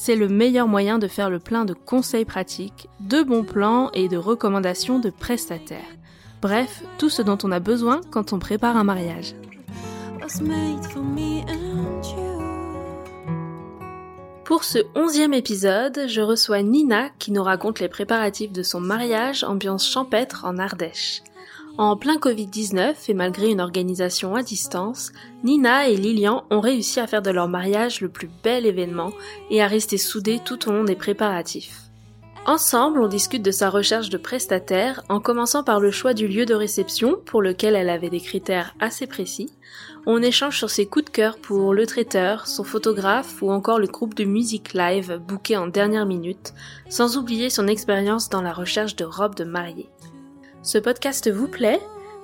c'est le meilleur moyen de faire le plein de conseils pratiques, de bons plans et de recommandations de prestataires. Bref, tout ce dont on a besoin quand on prépare un mariage. Pour ce onzième épisode, je reçois Nina qui nous raconte les préparatifs de son mariage ambiance champêtre en Ardèche. En plein Covid-19 et malgré une organisation à distance, Nina et Lilian ont réussi à faire de leur mariage le plus bel événement et à rester soudés tout au long des préparatifs. Ensemble, on discute de sa recherche de prestataire en commençant par le choix du lieu de réception pour lequel elle avait des critères assez précis. On échange sur ses coups de cœur pour le traiteur, son photographe ou encore le groupe de musique live booké en dernière minute, sans oublier son expérience dans la recherche de robes de mariée. Ce podcast vous plaît?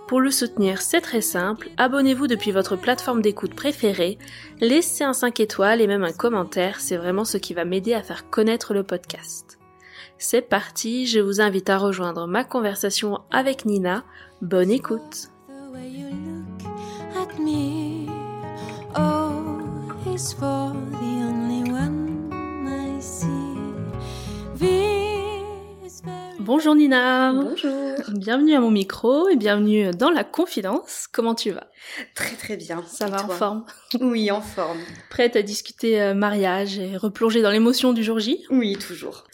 Pour le soutenir, c'est très simple. Abonnez-vous depuis votre plateforme d'écoute préférée, laissez un 5 étoiles et même un commentaire, c'est vraiment ce qui va m'aider à faire connaître le podcast. C'est parti, je vous invite à rejoindre ma conversation avec Nina. Bonne écoute. Bonjour Nina. Bonjour. Bienvenue à mon micro et bienvenue dans la confidence. Comment tu vas? Très très bien. Ça va en forme? Oui, en forme. Prête à discuter euh, mariage et replonger dans l'émotion du jour J? Oui, toujours.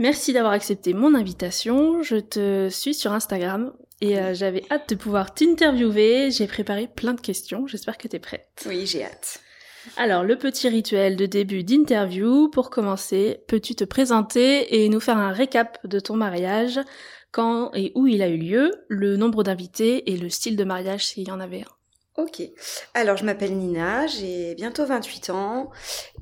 Merci d'avoir accepté mon invitation. Je te suis sur Instagram et euh, j'avais hâte de pouvoir t'interviewer. J'ai préparé plein de questions. J'espère que tu es prête. Oui, j'ai hâte. Alors, le petit rituel de début d'interview. Pour commencer, peux-tu te présenter et nous faire un récap de ton mariage, quand et où il a eu lieu, le nombre d'invités et le style de mariage s'il y en avait un? Ok. Alors, je m'appelle Nina, j'ai bientôt 28 ans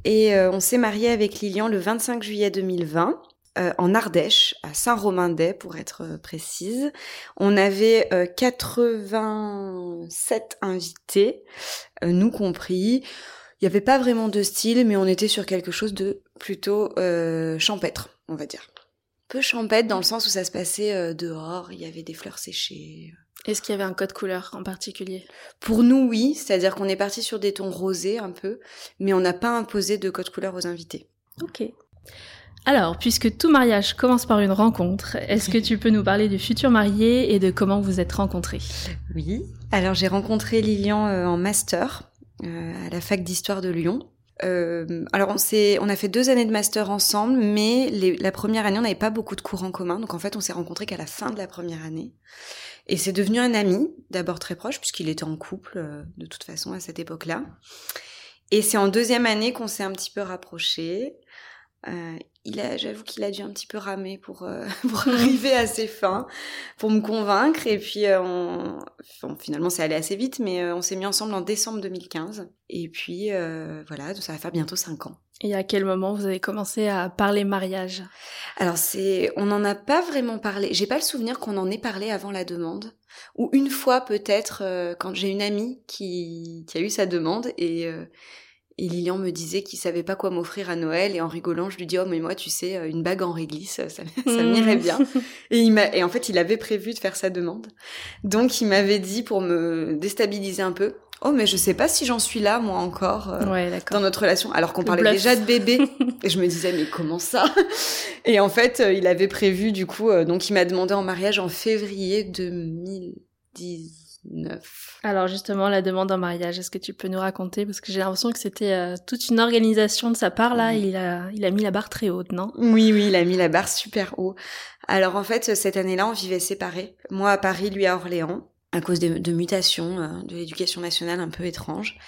et euh, on s'est marié avec Lilian le 25 juillet 2020. Euh, en Ardèche, à Saint-Romain-des pour être euh, précise. On avait 87 invités, nous compris. Il n'y avait pas vraiment de style, mais on était sur quelque chose de plutôt euh, champêtre, on va dire. Peu champêtre dans le sens où ça se passait euh, dehors, il y avait des fleurs séchées. Est-ce qu'il y avait un code couleur en particulier? Pour nous, oui, c'est-à-dire qu'on est parti sur des tons rosés un peu, mais on n'a pas imposé de code couleur aux invités. Ok. Alors, puisque tout mariage commence par une rencontre, est-ce que tu peux nous parler du futur marié et de comment vous êtes rencontrés? Oui. Alors, j'ai rencontré Lilian euh, en master à la fac d'histoire de Lyon. Euh, alors on s'est, on a fait deux années de master ensemble, mais la première année on n'avait pas beaucoup de cours en commun, donc en fait on s'est rencontrés qu'à la fin de la première année. Et c'est devenu un ami, d'abord très proche puisqu'il était en couple euh, de toute façon à cette époque-là. Et c'est en deuxième année qu'on s'est un petit peu rapprochés. Euh, il a, j'avoue qu'il a dû un petit peu ramer pour, euh, pour arriver à ses fins, pour me convaincre. Et puis, euh, on, finalement, c'est allé assez vite, mais euh, on s'est mis ensemble en décembre 2015. Et puis, voilà, ça va faire bientôt cinq ans. Et à quel moment vous avez commencé à parler mariage? Alors, c'est, on n'en a pas vraiment parlé. J'ai pas le souvenir qu'on en ait parlé avant la demande. Ou une fois peut-être, quand j'ai une amie qui, qui a eu sa demande et et Lilian me disait qu'il savait pas quoi m'offrir à Noël. Et en rigolant, je lui dis oh mais moi tu sais une bague en réglisse ça, ça, hmm. m'irait bien. et il m'a et en fait il avait prévu de faire sa demande. Donc il m'avait dit pour me déstabiliser un peu Oh mais je sais pas si j'en suis là moi encore euh, dans notre relation. Alors qu'on parlait déjà de bébé. Et je me disais mais comment ça? Et en fait euh, il avait prévu du coup euh, donc il m'a demandé en mariage en février 2010 alors justement, la demande en mariage, est-ce que tu peux nous raconter? Parce que j'ai l'impression que c'était euh, toute une organisation de sa part, là. Il, a, il a mis la barre très haute, non? Oui, oui, il a mis la barre super haut. Alors en fait, cette année-là, on vivait séparés. Moi à Paris, lui à Orléans, à cause de, de mutations euh, de l'éducation nationale un peu étranges.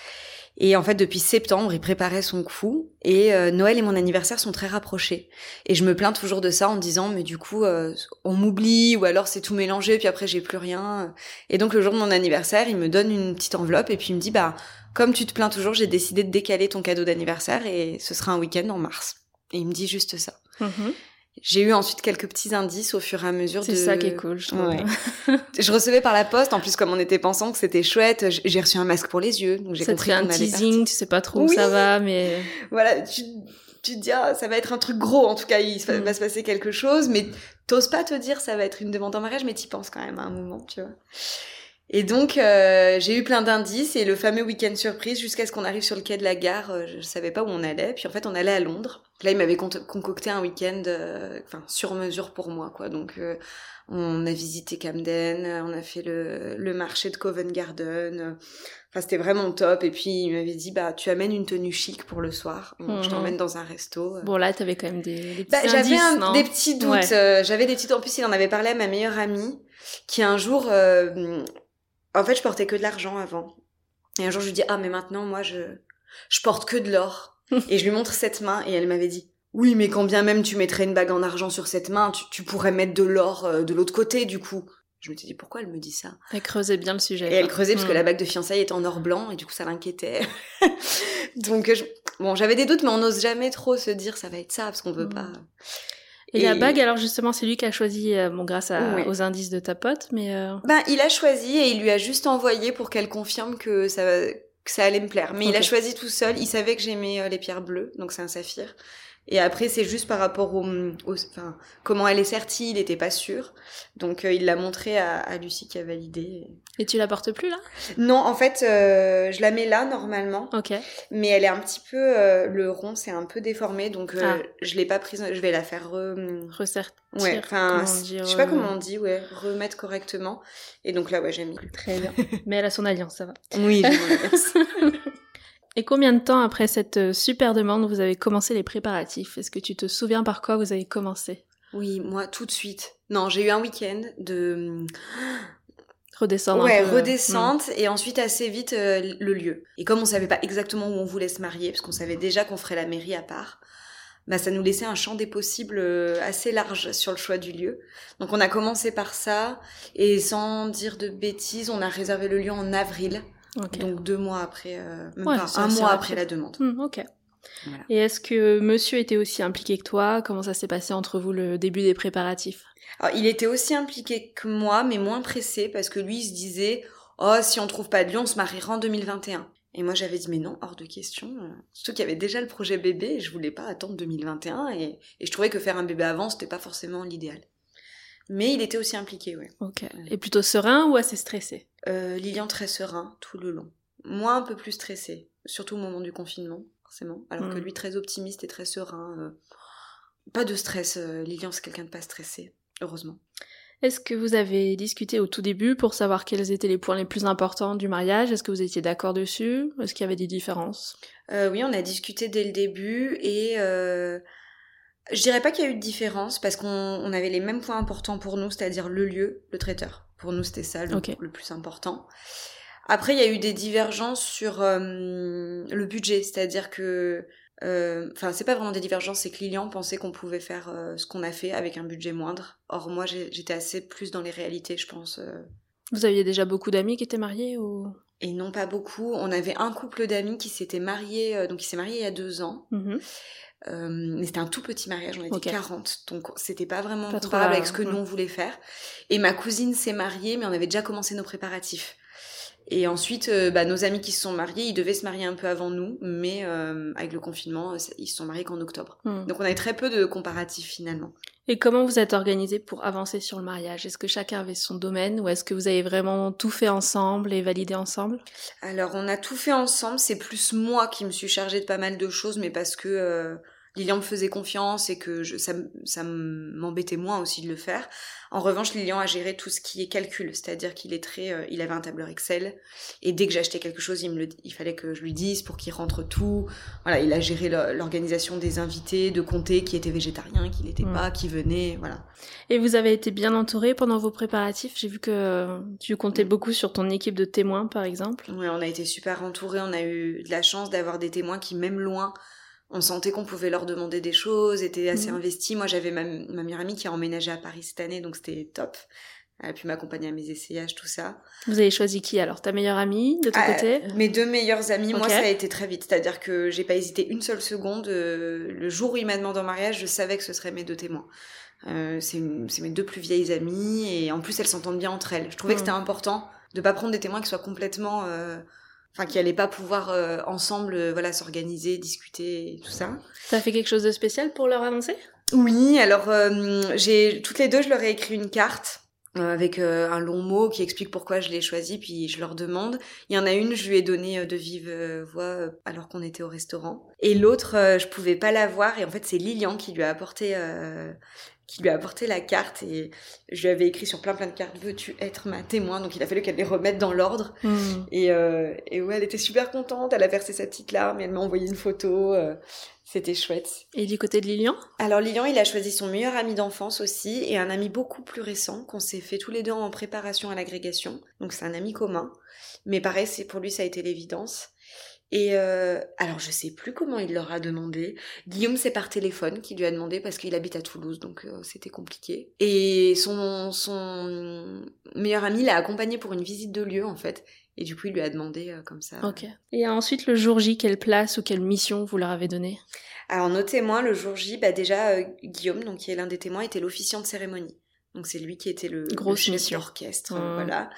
Et en fait, depuis septembre, il préparait son coup. Et euh, Noël et mon anniversaire sont très rapprochés. Et je me plains toujours de ça en me disant, mais du coup, euh, on m'oublie, ou alors c'est tout mélangé, puis après j'ai plus rien. Et donc le jour de mon anniversaire, il me donne une petite enveloppe et puis il me dit, bah, comme tu te plains toujours, j'ai décidé de décaler ton cadeau d'anniversaire et ce sera un week-end en mars. Et il me dit juste ça. Mm-hmm. J'ai eu ensuite quelques petits indices au fur et à mesure de... C'est ça qui est cool, je trouve. je recevais par la poste, en plus comme on était pensant que c'était chouette, j'ai reçu un masque pour les yeux, donc j'ai compris un teasing, tu sais pas trop où ça va, mais... Voilà, tu, tu te dis, ah, ça va être un truc gros, en tout cas, il va mm. se passer quelque chose, mais t'oses pas te dire ça va être une demande en mariage, mais t'y penses quand même à un moment, tu vois. Et donc, euh, j'ai eu plein d'indices et le fameux week-end surprise jusqu'à ce qu'on arrive sur le quai de la gare. Euh, je savais pas où on allait. Puis en fait, on allait à Londres. Là, il m'avait concocté un week-end, euh, enfin sur mesure pour moi, quoi. Donc, on a visité Camden, on a fait le, le marché de Covent Garden. Enfin, c'était vraiment top. Et puis, il m'avait dit, bah, tu amènes une tenue chic pour le soir. Je mhm. t'emmène dans un resto. Bon, là, t'avais quand même des, des petits bah, J'avais des petits doutes. j'avais des petits En plus, il en avait parlé à ma meilleure amie, qui un jour en fait, je portais que de l'argent avant. Et un jour, je lui dis, ah, mais maintenant, moi, je, je porte que de l'or. et je lui montre cette main et elle m'avait dit, oui, mais quand bien même tu mettrais une bague en argent sur cette main, tu, pourrais mettre de l'or euh, de l'autre côté, du coup. Je me suis dit, pourquoi elle me dit ça? Elle creusait bien le sujet. Et elle creusait parce que hmm. la bague de fiançailles est en or blanc et du coup, ça l'inquiétait. Donc, bon, j'avais des doutes, mais on n'ose jamais trop se dire, ça va être ça, parce qu'on veut hmm. pas. Et, la bague, alors justement, c'est lui qui a choisi, euh, bon, grâce aux indices de ta pote, mais. Euh... Ben, il a choisi et il lui a juste envoyé pour qu'elle confirme que ça, que ça allait me plaire. Mais il a choisi tout seul. Il savait que j'aimais euh, les pierres bleues, donc c'est un saphir. Et après, c'est juste par rapport au, enfin, comment elle est sortie, il n'était pas sûr. Donc, euh, il l'a montré à, à, Lucie qui a validé. Et tu la portes plus là? Non, en fait, euh, je la mets là normalement. Ok. Mais elle est un petit peu, euh, le rond, c'est un peu déformé, donc ah. je l'ai pas prise. Je vais la faire re... Ouais. Enfin, je sais pas comment on dit, ouais, remettre correctement. Et donc là, ouais, j'ai mis. Très bien. Mais elle a son alliance, ça va. Oui, je Et combien de temps après cette euh, super demande vous avez commencé les préparatifs? Est-ce que tu te souviens par quoi vous avez commencé? Oui, moi tout de suite. Non, j'ai eu un week-end de redescendre ouais, un peu. redescente hmm. et ensuite assez vite euh, le lieu. Et comme on savait pas exactement où on voulait se marier, parce qu'on savait déjà qu'on ferait la mairie à part, bah ça nous laissait un champ des possibles euh, assez large sur le choix du lieu. Donc on a commencé par ça et sans dire de bêtises, on a réservé le lieu en avril. Donc deux mois après, euh, même pas, un mois après la demande. Hmm, ok. Et est-ce que monsieur était aussi impliqué que toi? Comment ça s'est passé entre vous le début des préparatifs? Alors, Il était aussi impliqué que moi, mais moins pressé, parce que lui, il se disait « Oh, si on trouve pas de lieu, on se mariera en 2021 ». Et moi, j'avais dit « Mais non, hors de question. » Surtout qu'il y avait déjà le projet bébé, et je voulais pas attendre 2021, et, et je trouvais que faire un bébé avant, c'était pas forcément l'idéal. Mais il était aussi impliqué, ouais. Ok. Et plutôt serein ou assez stressé? Euh, Lilian très serein tout le long. Moi un peu plus stressé, surtout au moment du confinement, forcément. Alors que hmm. lui très optimiste et très serein. Euh, pas de stress. Euh, Lilian c'est quelqu'un de pas stressé, heureusement. Est-ce que vous avez discuté au tout début pour savoir quels étaient les points les plus importants du mariage? Est-ce que vous étiez d'accord dessus? Est-ce qu'il y avait des différences? Euh, Oui, on a discuté dès le début et euh, je dirais pas qu'il y a eu de différence parce qu'on avait les mêmes points importants pour nous, c'est-à-dire le lieu, le traiteur. Pour nous, c'était ça le, le, plus important. Après, il y a eu des divergences sur euh, le budget, c'est-à-dire que Enfin, c'est pas vraiment des divergences, c'est que Lilian pensait qu'on pouvait faire ce qu'on a fait avec un budget moindre. Or, moi, j'étais assez plus dans les réalités, je pense. Vous aviez déjà beaucoup d'amis qui étaient mariés ou? Et non, pas beaucoup. On avait un couple d'amis qui s'était marié, donc il s'est marié il y a deux ans. Mmh euh, mais c'était un tout petit mariage, on était 40, donc c'était pas vraiment comparable avec ce que nous on voulait faire. Et ma cousine s'est mariée, mais on avait déjà commencé nos préparatifs. Et ensuite, euh, bah, nos amis qui se sont mariés, ils devaient se marier un peu avant nous, mais euh, avec le confinement, ils se sont mariés qu'en octobre. Hmm. Donc on avait très peu de comparatifs finalement. Et comment vous êtes organisé pour avancer sur le mariage? Est-ce que chacun avait son domaine ou est-ce que vous avez vraiment tout fait ensemble et validé ensemble? Alors on a tout fait ensemble, c'est plus moi qui me suis chargée de pas mal de choses, mais parce que Lilian me faisait confiance et que je, ça, ça m'embêtait moins aussi de le faire. En revanche, Lilian a géré tout ce qui est calcul, c'est-à-dire qu'il est très, euh, il avait un tableur Excel et dès que j'achetais quelque chose, il me le, il fallait que je lui dise pour qu'il rentre tout. Voilà, il a géré l'organisation des invités, de compter qui étaient végétariens, qui n'étaient pas, qui venaient, voilà. Et vous avez été bien entouré pendant vos préparatifs? J'ai vu que tu comptais beaucoup sur ton équipe de témoins, par exemple. Oui, on a été super entourés. On a eu de la chance d'avoir des témoins qui, même loin, on sentait qu'on pouvait leur demander des choses, étaient assez mhm. investis. Moi, j'avais ma, meilleure amie qui a emménagé à Paris cette année, donc c'était top. Elle a pu m'accompagner à mes essayages, tout ça. Vous avez choisi qui alors? Ta meilleure amie de ton ah, côté? Mes deux meilleures amies. Moi, ça a été très vite. C'est-à-dire que j'ai pas hésité une seule seconde. Euh, le jour où il m'a demandé en mariage, je savais que ce seraient mes deux témoins. Euh, c'est mes deux plus vieilles amies et en plus elles s'entendent bien entre elles. Je trouvais que mhm. c'était important de pas prendre des témoins qui soient complètement euh, enfin qui allaient pas pouvoir euh, ensemble euh, voilà s'organiser, discuter et tout ça. T'as fait quelque chose de spécial pour leur annoncer? Oui, alors euh, j'ai toutes les deux je leur ai écrit une carte avec un long mot qui explique pourquoi je l'ai choisi, puis je leur demande. Il y en a une, je lui ai donné de vive voix alors qu'on était au restaurant. Et l'autre, je pouvais pas la voir, et en fait c'est Lilian qui lui a apporté qui lui a apporté la carte et je lui avais écrit sur plein plein de cartes veux-tu être ma témoin? Donc il a fallu qu'elle les remette dans l'ordre. Hmm. et, euh, et ouais elle était super contente elle a versé sa petite larme et elle m'a envoyé une photo euh, c'était chouette. Et du côté de Lilian? Alors Lilian il a choisi son meilleur ami d'enfance aussi et un ami beaucoup plus récent qu'on s'est fait tous les deux en préparation à l'agrégation. Donc c'est un ami commun. Mais pareil c'est pour lui ça a été l'évidence et euh, alors je sais plus comment il leur a demandé. Guillaume c'est par téléphone qui lui a demandé parce qu'il habite à Toulouse donc euh, c'était compliqué. Et son son meilleur ami l'a accompagné pour une visite de lieu en fait. Et du coup il lui a demandé euh, comme ça. Ok. Et ensuite le jour J quelle place ou quelle mission vous leur avez donné Alors nos témoins le jour J bah déjà Guillaume donc qui est l'un des témoins était l'officiant de cérémonie. Donc c'est lui qui était le, Grosse chef d'orchestre, mmh. voilà.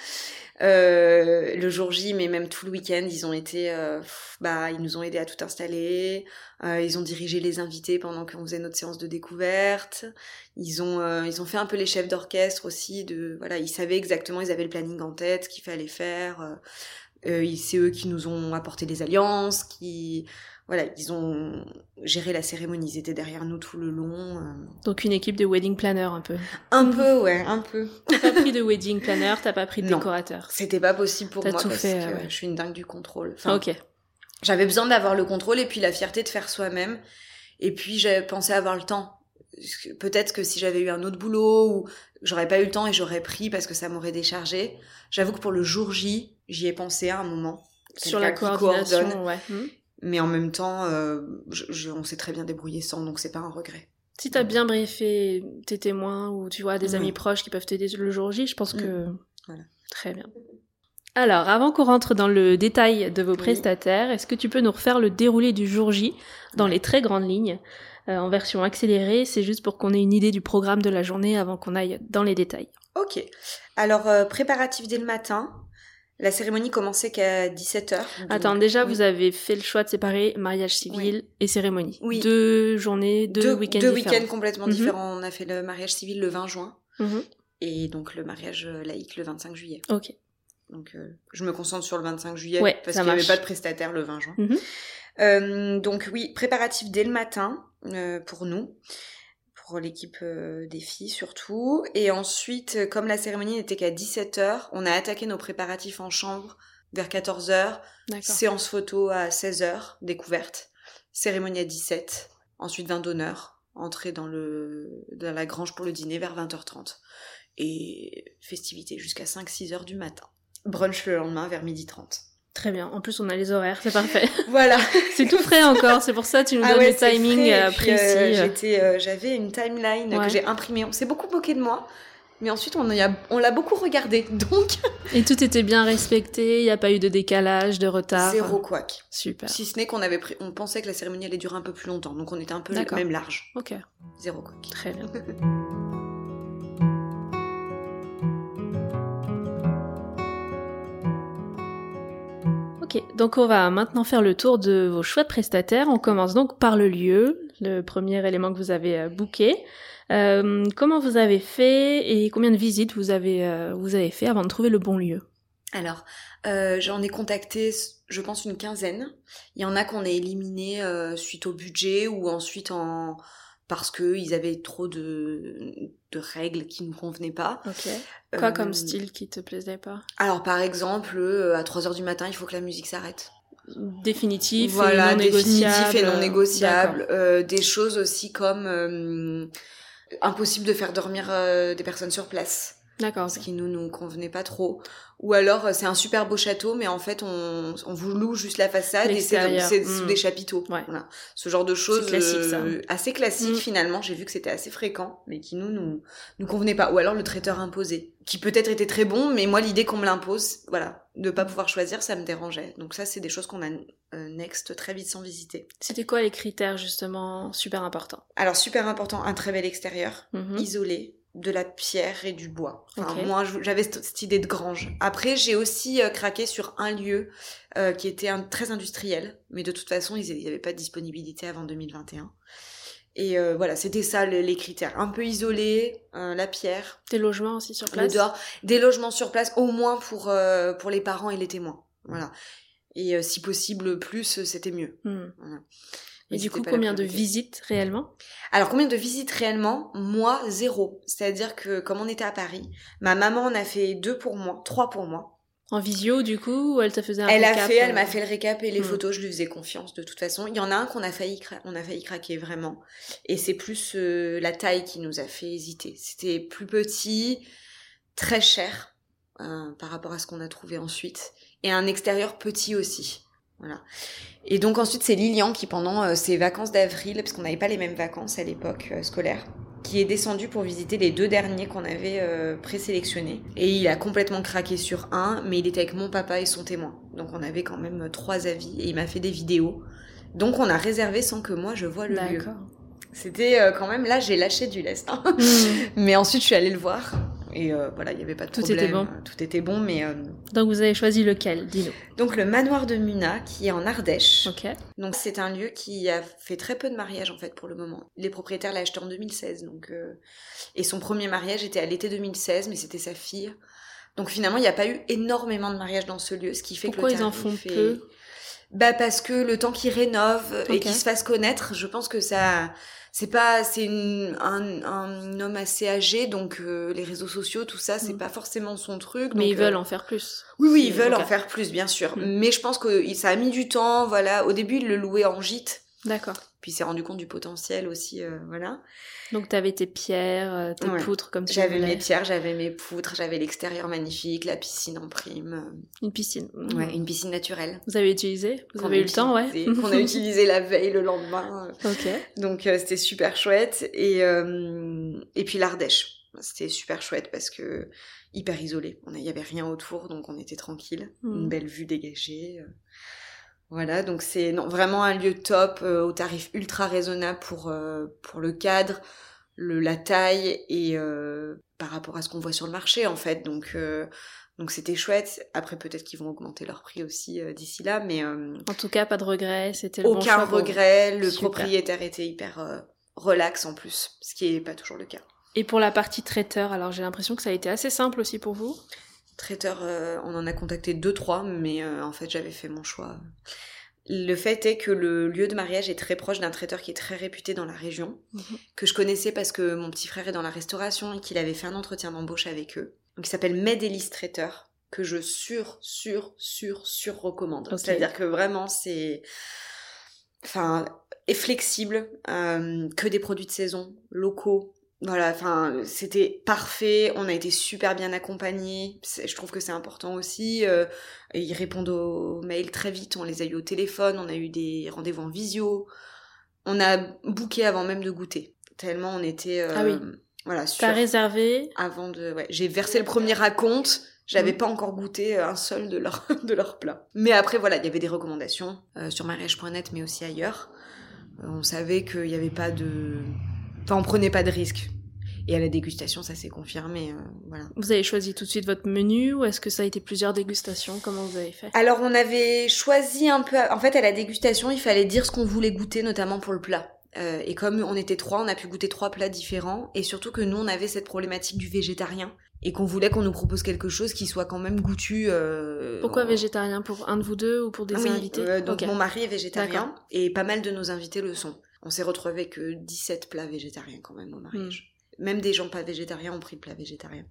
Euh, le jour J, mais même tout le week-end, ils ont été, euh, bah, ils nous ont aidés à tout installer. Euh, ils ont dirigé les invités pendant qu'on faisait notre séance de découverte. Ils ont, euh, ils ont fait un peu les chefs d'orchestre aussi. De, voilà, ils savaient exactement, ils avaient le planning en tête, ce qu'il fallait faire. C'est eux qui nous ont apporté des alliances, qui voilà, ils ont géré la cérémonie, ils étaient derrière nous tout le long. Euh. Donc une équipe de wedding planner un peu. Un peu, ouais, un peu. T'as pas pris de wedding planner, t'as pas pris de décorateur. C'était pas possible pour moi tout parce fait, que je suis une dingue du contrôle. ok. J'avais besoin d'avoir le contrôle et puis la fierté de faire soi-même. Et puis j'avais pensé avoir le temps. Peut-être que si j'avais eu un autre boulot ou j'aurais pas eu le temps et j'aurais pris parce que ça m'aurait déchargé. J'avoue que pour le jour J, j'y ai pensé à un moment. Sur la coordination, ouais. Mais en même temps, euh, je, on s'est très bien débrouillé sans, donc c'est pas un regret. Si t'as bien briefé tes témoins ou tu vois des amis proches qui peuvent t'aider le jour J, je pense mm. que voilà. très bien. Alors, avant qu'on rentre dans le détail de vos prestataires, est-ce que tu peux nous refaire le déroulé du jour J dans les très grandes lignes euh, en version accélérée? C'est juste pour qu'on ait une idée du programme de la journée avant qu'on aille dans les détails. Ok. Alors, euh, préparatif dès le matin. La cérémonie commençait qu'à 17h. Attends, déjà, vous avez fait le choix de séparer mariage civil et cérémonie. Oui. Deux journées, deux, week-ends Deux week-ends complètement mhm. différents. On a fait le mariage civil le 20 juin. Mhm. Et donc le mariage euh, laïque le 25 juillet. Ok. Donc euh, je me concentre sur le 25 juillet parce qu'il n'y avait pas de prestataire le 20 juin. Mhm. Euh, donc oui, préparatif dès le matin pour nous pour l'équipe euh, des filles surtout. Et ensuite, euh, comme la cérémonie n'était qu'à 17h, on a attaqué nos préparatifs en chambre vers 14h. Séance photo à 16h, découverte. Cérémonie à 17. Ensuite, vin d'honneur. Entrée dans, le, dans la grange pour le dîner vers 20h30. Et festivité jusqu'à 5-6 h du matin. Brunch le lendemain vers 12h30. Très bien. En plus, on a les horaires, c'est parfait. Voilà. c'est tout frais encore. C'est pour ça que tu nous Ah donnes ouais, le timing euh, euh, précis. euh, J'avais une timeline Ouais. que j'ai imprimée. On s'est beaucoup moqué de moi. Mais ensuite, on, y a- on l'a beaucoup regardé. Donc, Et tout était bien respecté. Il n'y a pas eu de décalage, de retard. zéro couac. Super. Si ce n'est qu'on avait pris, on pensait que la cérémonie allait durer un peu plus longtemps. Donc, on était un peu même large. Ok. Zéro couac. Très bien. Donc on va maintenant faire le tour de vos choix de prestataires. On commence donc par le lieu, le premier élément que vous avez euh, booké. Euh, comment vous avez fait et combien de visites vous avez, euh, vous avez fait avant de trouver le bon lieu? Alors, j'en ai contacté, je pense, une quinzaine. Il y en a qu'on a éliminé suite au budget ou ensuite en parce que ils avaient trop de, de règles qui ne convenaient pas. Quoi Euh, comme style qui te plaisait pas? Alors, par exemple, euh, à 3 heures du matin, il faut que la musique s'arrête. Définitif voilà, et non définitif et non négociable. Euh, des choses aussi comme euh, impossible de faire dormir euh, des personnes sur place. D'accord. ce qui nous nous convenait pas trop. Ou alors euh, c'est un super beau château, mais en fait on, on vous loue juste la façade et c'est c'est sous mm. des chapiteaux. Ouais. Voilà. Ce genre de choses classique, ça. euh, assez classique Mm. finalement. J'ai vu que c'était assez fréquent, mais qui nous nous nous convenait pas. Ou alors le traiteur imposé, qui peut-être était très bon, mais moi l'idée qu'on me l'impose, voilà, de pas pouvoir choisir, ça me dérangeait. Donc ça c'est des choses qu'on a euh, next très vite sans visiter. C'était quoi les critères justement super importants? Alors super important, un très bel extérieur Mhm. isolé, de la pierre et du bois. Enfin. Moi, j'avais cette, idée de grange. Après, j'ai aussi euh, craqué sur un lieu euh, qui était un, très industriel, mais de toute façon, ils n'avaient pas de disponibilité avant 2021. Et euh, voilà, c'était ça le- les critères. Un peu isolé, la pierre, Des logements aussi sur le place dehors, des logements sur place, au moins pour, pour les parents et les témoins. Voilà. Et si possible, plus, c'était mieux. Hmm. Voilà. Et du coup, combien de visites réellement? Alors combien de visites réellement? Moi, zéro. C'est-à-dire que comme on était à Paris, ma maman en a fait deux pour moi, trois pour moi. En visio, du coup, ou elle te faisait un elle a fait, elle euh, m'a fait le récap et les Hmm. photos, je lui faisais confiance de toute façon. Il y en a un qu'on a failli, cra- on a failli craquer vraiment. Et c'est plus euh, la taille qui nous a fait hésiter. C'était plus petit, très cher euh, par rapport à ce qu'on a trouvé ensuite, et un extérieur petit aussi. Voilà. Et donc ensuite c'est Lilian qui pendant euh, ses vacances d'avril, parce qu'on n'avait pas les mêmes vacances à l'époque euh, scolaire, qui est descendu pour visiter les deux derniers qu'on avait euh, présélectionnés. Et il a complètement craqué sur un, mais il était avec mon papa et son témoin. Donc on avait quand même trois avis et il m'a fait des vidéos. Donc on a réservé sans que moi je vois le lieu. D'accord. C'était euh, quand même là j'ai lâché du lest. hein. Hmm. mais ensuite je suis allée le voir et euh, voilà il y avait pas de Tout problème. était bon. Euh, Tout était bon, mais euh, Donc vous avez choisi lequel Dis-nous. donc le manoir de Muna qui est en Ardèche. Ok. Donc c'est un lieu qui a fait très peu de mariages en fait pour le moment. Les propriétaires l'ont acheté en 2016 donc euh, et son premier mariage était à l'été 2016 mais c'était sa fille. Donc finalement il n'y a pas eu énormément de mariages dans ce lieu, ce qui fait Pourquoi que le ils en font est- peu? Bah parce que le temps qu'ils rénovent et qu'ils se fassent connaître, je pense que ça c'est pas c'est un, un homme assez âgé donc euh, les réseaux sociaux tout ça c'est Mm. pas forcément son truc. Mais donc, ils veulent euh, en faire plus. oui, oui, ils veulent en faire plus, bien sûr. Mm. Mais je pense que ça a mis du temps, voilà. Au début, ils le louaient en gîte, D'accord. Puis il s'est rendu compte du potentiel aussi, euh, voilà. Donc t'avais tes pierres, euh, tes Ouais. poutres comme tu J'avais mes pierres, j'avais mes poutres, j'avais l'extérieur magnifique, la piscine en prime. Une piscine. euh, Ouais, une piscine naturelle. Vous avez utilisé? Vous avez eu le temps, ouais. Qu'on a utilisé la veille, le lendemain. ok. Donc euh, c'était super chouette. Et, euh, et puis l'Ardèche. C'était super chouette parce que hyper isolé. Il y avait rien autour, donc on était tranquille. Une belle vue dégagée. Voilà, donc c'est non, vraiment un lieu top, euh, au tarif ultra raisonnable pour, euh, pour le cadre, le, la taille et euh, par rapport à ce qu'on voit sur le marché en fait. Donc euh, donc c'était chouette. Après peut-être qu'ils vont augmenter leur prix aussi euh, d'ici là, mais euh, En tout cas, pas de regret. C'était le bon aucun pour regret. Le Super. propriétaire était hyper euh, relax en plus, ce qui est pas toujours le cas. Et pour la partie traiteur, alors j'ai l'impression que ça a été assez simple aussi pour vous? Traiteur, euh, on en a contacté deux trois, mais euh, en fait j'avais fait mon choix. Le fait est que le lieu de mariage est très proche d'un traiteur qui est très réputé dans la région, Mhm. que je connaissais parce que mon petit frère est dans la restauration et qu'il avait fait un entretien d'embauche avec eux. Donc il s'appelle Medélis Traiteur, que je sur, sur, sur, sur recommande. C'est-à-dire que vraiment c'est... Enfin, est flexible, euh, que des produits de saison, locaux, voilà, enfin, c'était parfait. On a été super bien accompagnés. Je trouve que c'est important aussi. Euh, ils répondent aux mails très vite. On les a eu au téléphone. On a eu des rendez-vous en visio. On a booké avant même de goûter. Tellement on était. Euh, ah oui. Voilà. T'as réservé. Avant de. Ouais, j'ai versé le premier raconte. J'avais mm. pas encore goûté un seul de leur de leur plat. Mais après voilà, il y avait des recommandations euh, sur mariage.net, mais aussi ailleurs. on savait qu'il n'y avait pas de Enfin, on prenait pas de risques. Et à la dégustation, ça s'est confirmé. Euh, voilà. Vous avez choisi tout de suite votre menu ou est-ce que ça a été plusieurs dégustations? Comment vous avez fait? Alors, on avait choisi un peu. En fait, à la dégustation, il fallait dire ce qu'on voulait goûter, notamment pour le plat. Euh, et comme on était trois, on a pu goûter trois plats différents. Et surtout que nous, on avait cette problématique du végétarien. Et qu'on voulait qu'on nous propose quelque chose qui soit quand même goûtu. Euh, Pourquoi végétarien? Pour un de vous deux ou pour des invités? Donc mon mari est végétarien et pas mal de nos invités le sont. On s'est retrouvé avec 17 plats végétariens quand même au mariage. Hmm. Même des gens pas végétariens ont pris le plat végétarien.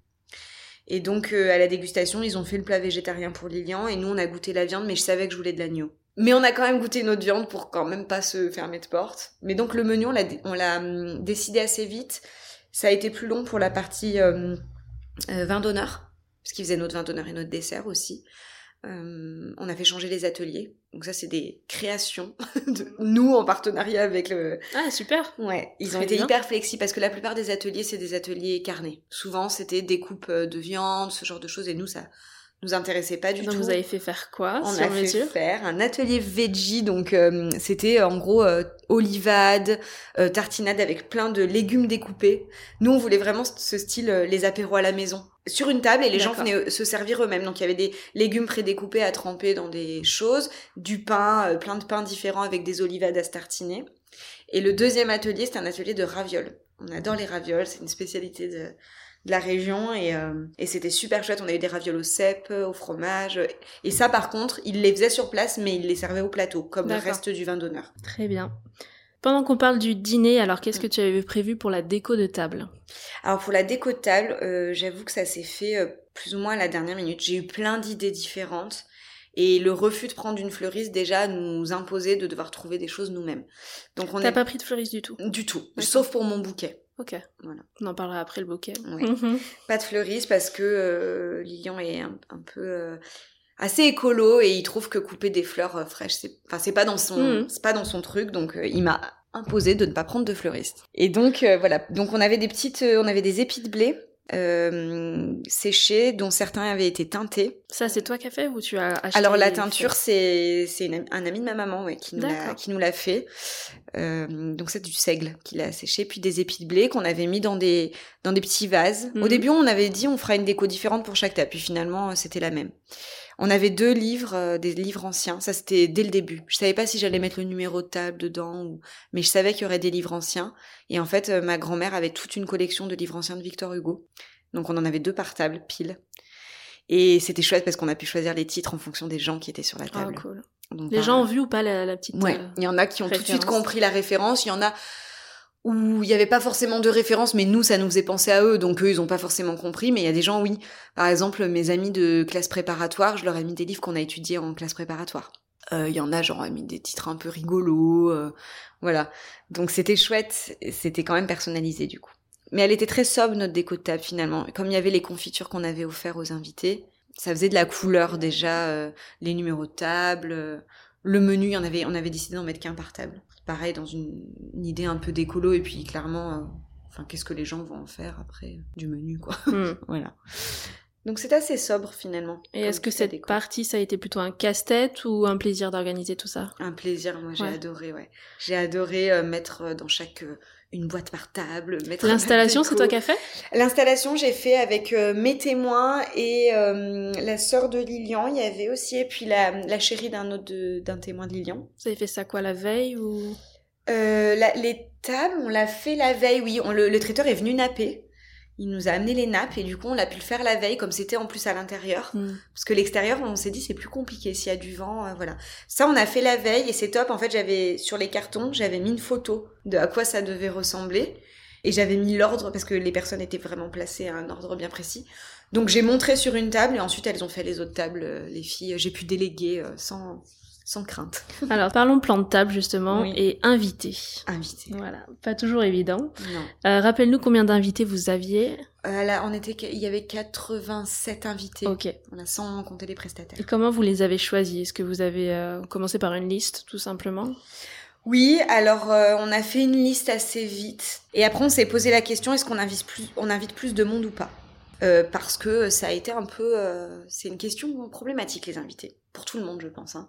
Et donc euh, à la dégustation, ils ont fait le plat végétarien pour Lilian et nous on a goûté la viande, mais je savais que je voulais de l'agneau. Mais on a quand même goûté une autre viande pour quand même pas se fermer de porte. Mais donc le menu, on l'a hum, décidé assez vite. Ça a été plus long pour la partie euh, euh, vin d'honneur, parce qu'ils faisaient notre vin d'honneur et notre dessert aussi. Euh, on a fait changer les ateliers. Donc ça, c'est des créations de nous en partenariat avec le... Ah, super Ouais, ils ont été hyper flexibles parce que la plupart des ateliers, c'est des ateliers carnés. Souvent, c'était des coupes euh, de viande, ce genre de choses. Et nous, ça nous intéressait pas du donc tout. vous avez fait faire quoi On a fait faire un atelier veggie, donc euh, c'était en gros olivade, tartinade avec plein de légumes découpés. Nous, on voulait vraiment ce style les apéros à la maison sur une table et les gens venaient se servir eux-mêmes. Donc il y avait des légumes prédécoupés à tremper dans des choses, du pain, euh, plein de pains différents avec des olivades à startiner. Et le deuxième atelier, c'était un atelier de ravioles. On adore les ravioles, c'est une spécialité de, la région et, euh, et c'était super chouette. On a eu des ravioles au cèpe, au fromage. Et ça, par contre, ils les faisaient sur place, mais ils les servaient au plateau, comme le reste du vin d'honneur. Très bien. Pendant qu'on parle du dîner, alors qu'est-ce que tu avais prévu pour la déco de table? Alors pour la déco de table, euh, j'avoue que ça s'est fait euh, plus ou moins à la dernière minute. J'ai eu plein d'idées différentes. Et le refus de prendre une fleuriste déjà nous imposait de devoir trouver des choses nous-mêmes. Donc on T'as pas pris de fleuriste du tout? Du tout, sauf pour mon bouquet. Ok. Voilà. On en parlera après le bouquet. Pas de fleuriste parce que euh, Lilian est un, peu assez écolo et il trouve que couper des fleurs euh, fraîches c'est enfin c'est pas dans son hmm. c'est pas dans son truc donc euh, il m'a imposé de ne pas prendre de fleuriste. Et donc euh, voilà, donc on avait des petites on avait des épis de blé euh, séchés dont certains avaient été teintés. Ça c'est toi qui as fait ou tu as acheté Alors la teinture c'est c'est un ami de ma maman ouais, qui nous l'a qui nous l'a fait. Euh, donc c'est du seigle qu'il a séché puis des épis de blé qu'on avait mis dans des dans des petits vases. Au hmm. début on avait dit on fera une déco différente pour chaque table puis finalement c'était la même. On avait deux livres, euh, des livres anciens. Ça, c'était dès le début. Je savais pas si j'allais mettre le numéro de table dedans, ou... mais je savais qu'il y aurait des livres anciens. Et en fait, euh, ma grand-mère avait toute une collection de livres anciens de Victor Hugo. Donc, on en avait deux par table, pile. Et c'était chouette parce qu'on a pu choisir les titres en fonction des gens qui étaient sur la ah, table. cool. les gens ont vu ou pas la, petite Ouais, euh, il y en a qui ont tout de suite compris la référence. Il y en a où il n'y avait pas forcément de référence, mais nous, ça nous faisait penser à eux, donc eux, ils n'ont pas forcément compris, mais il y a des gens, oui. Par exemple, mes amis de classe préparatoire, je leur ai mis des livres qu'on a étudiés en classe préparatoire. Euh, il y en a, genre, mis des titres un peu rigolos, euh, voilà. Donc c'était chouette, c'était quand même personnalisé, du coup. Mais elle était très sobre, notre déco de table, finalement. Comme il y avait les confitures qu'on avait offertes aux invités, ça faisait de la couleur, déjà, euh, les numéros de table, le menu, on avait, on avait décidé d'en mettre qu'un par table. Pareil, dans une, idée un peu d'écolo, et puis clairement, euh, enfin, qu'est-ce que les gens vont en faire après du menu, quoi. Hmm. voilà. Donc c'est assez sobre finalement. Et est-ce que cette partie, ça a été plutôt un casse-tête ou un plaisir d'organiser tout ça? Un plaisir, moi j'ai adoré, ouais. J'ai adoré euh, mettre euh, dans chaque une boîte par table. L'installation, c'est toi qui as fait? L'installation, j'ai fait avec euh, mes témoins et euh, la sœur de Lilian. Il y avait aussi, et puis la, la chérie d'un autre d'un témoin de Lilian. Vous avez fait ça quoi la veille ou? Euh, Les tables, on l'a fait la veille, oui. On, le, le traiteur est venu napper. Il nous a amené les nappes et du coup on l'a pu le faire la veille comme c'était en plus à l'intérieur. Hmm. Parce que l'extérieur on s'est dit c'est plus compliqué s'il y a du vent, euh, voilà. Ça on a fait la veille et c'est top. En fait j'avais sur les cartons j'avais mis une photo de à quoi ça devait ressembler et j'avais mis l'ordre parce que les personnes étaient vraiment placées à un ordre bien précis. Donc j'ai montré sur une table et ensuite elles ont fait les autres tables, euh, les filles. J'ai pu déléguer euh, sans sans crainte. Alors, parlons plan de table, justement, Oui. et invités. Invité. Voilà, pas toujours évident. Non. Euh, Rappelle-nous combien d'invités vous aviez. Euh, là, on était, il y avait 87 invités. Ok. On a sans compter les prestataires. Et comment vous les avez choisis? Est-ce que vous avez euh, commencé par une liste, tout simplement? Oui, alors euh, on a fait une liste assez vite. Et après, on s'est posé la question est-ce qu'on invite plus, on invite plus de monde ou pas? Euh, Parce que ça a été un peu, euh, c'est une question problématique les invités pour tout le monde, je pense. hein.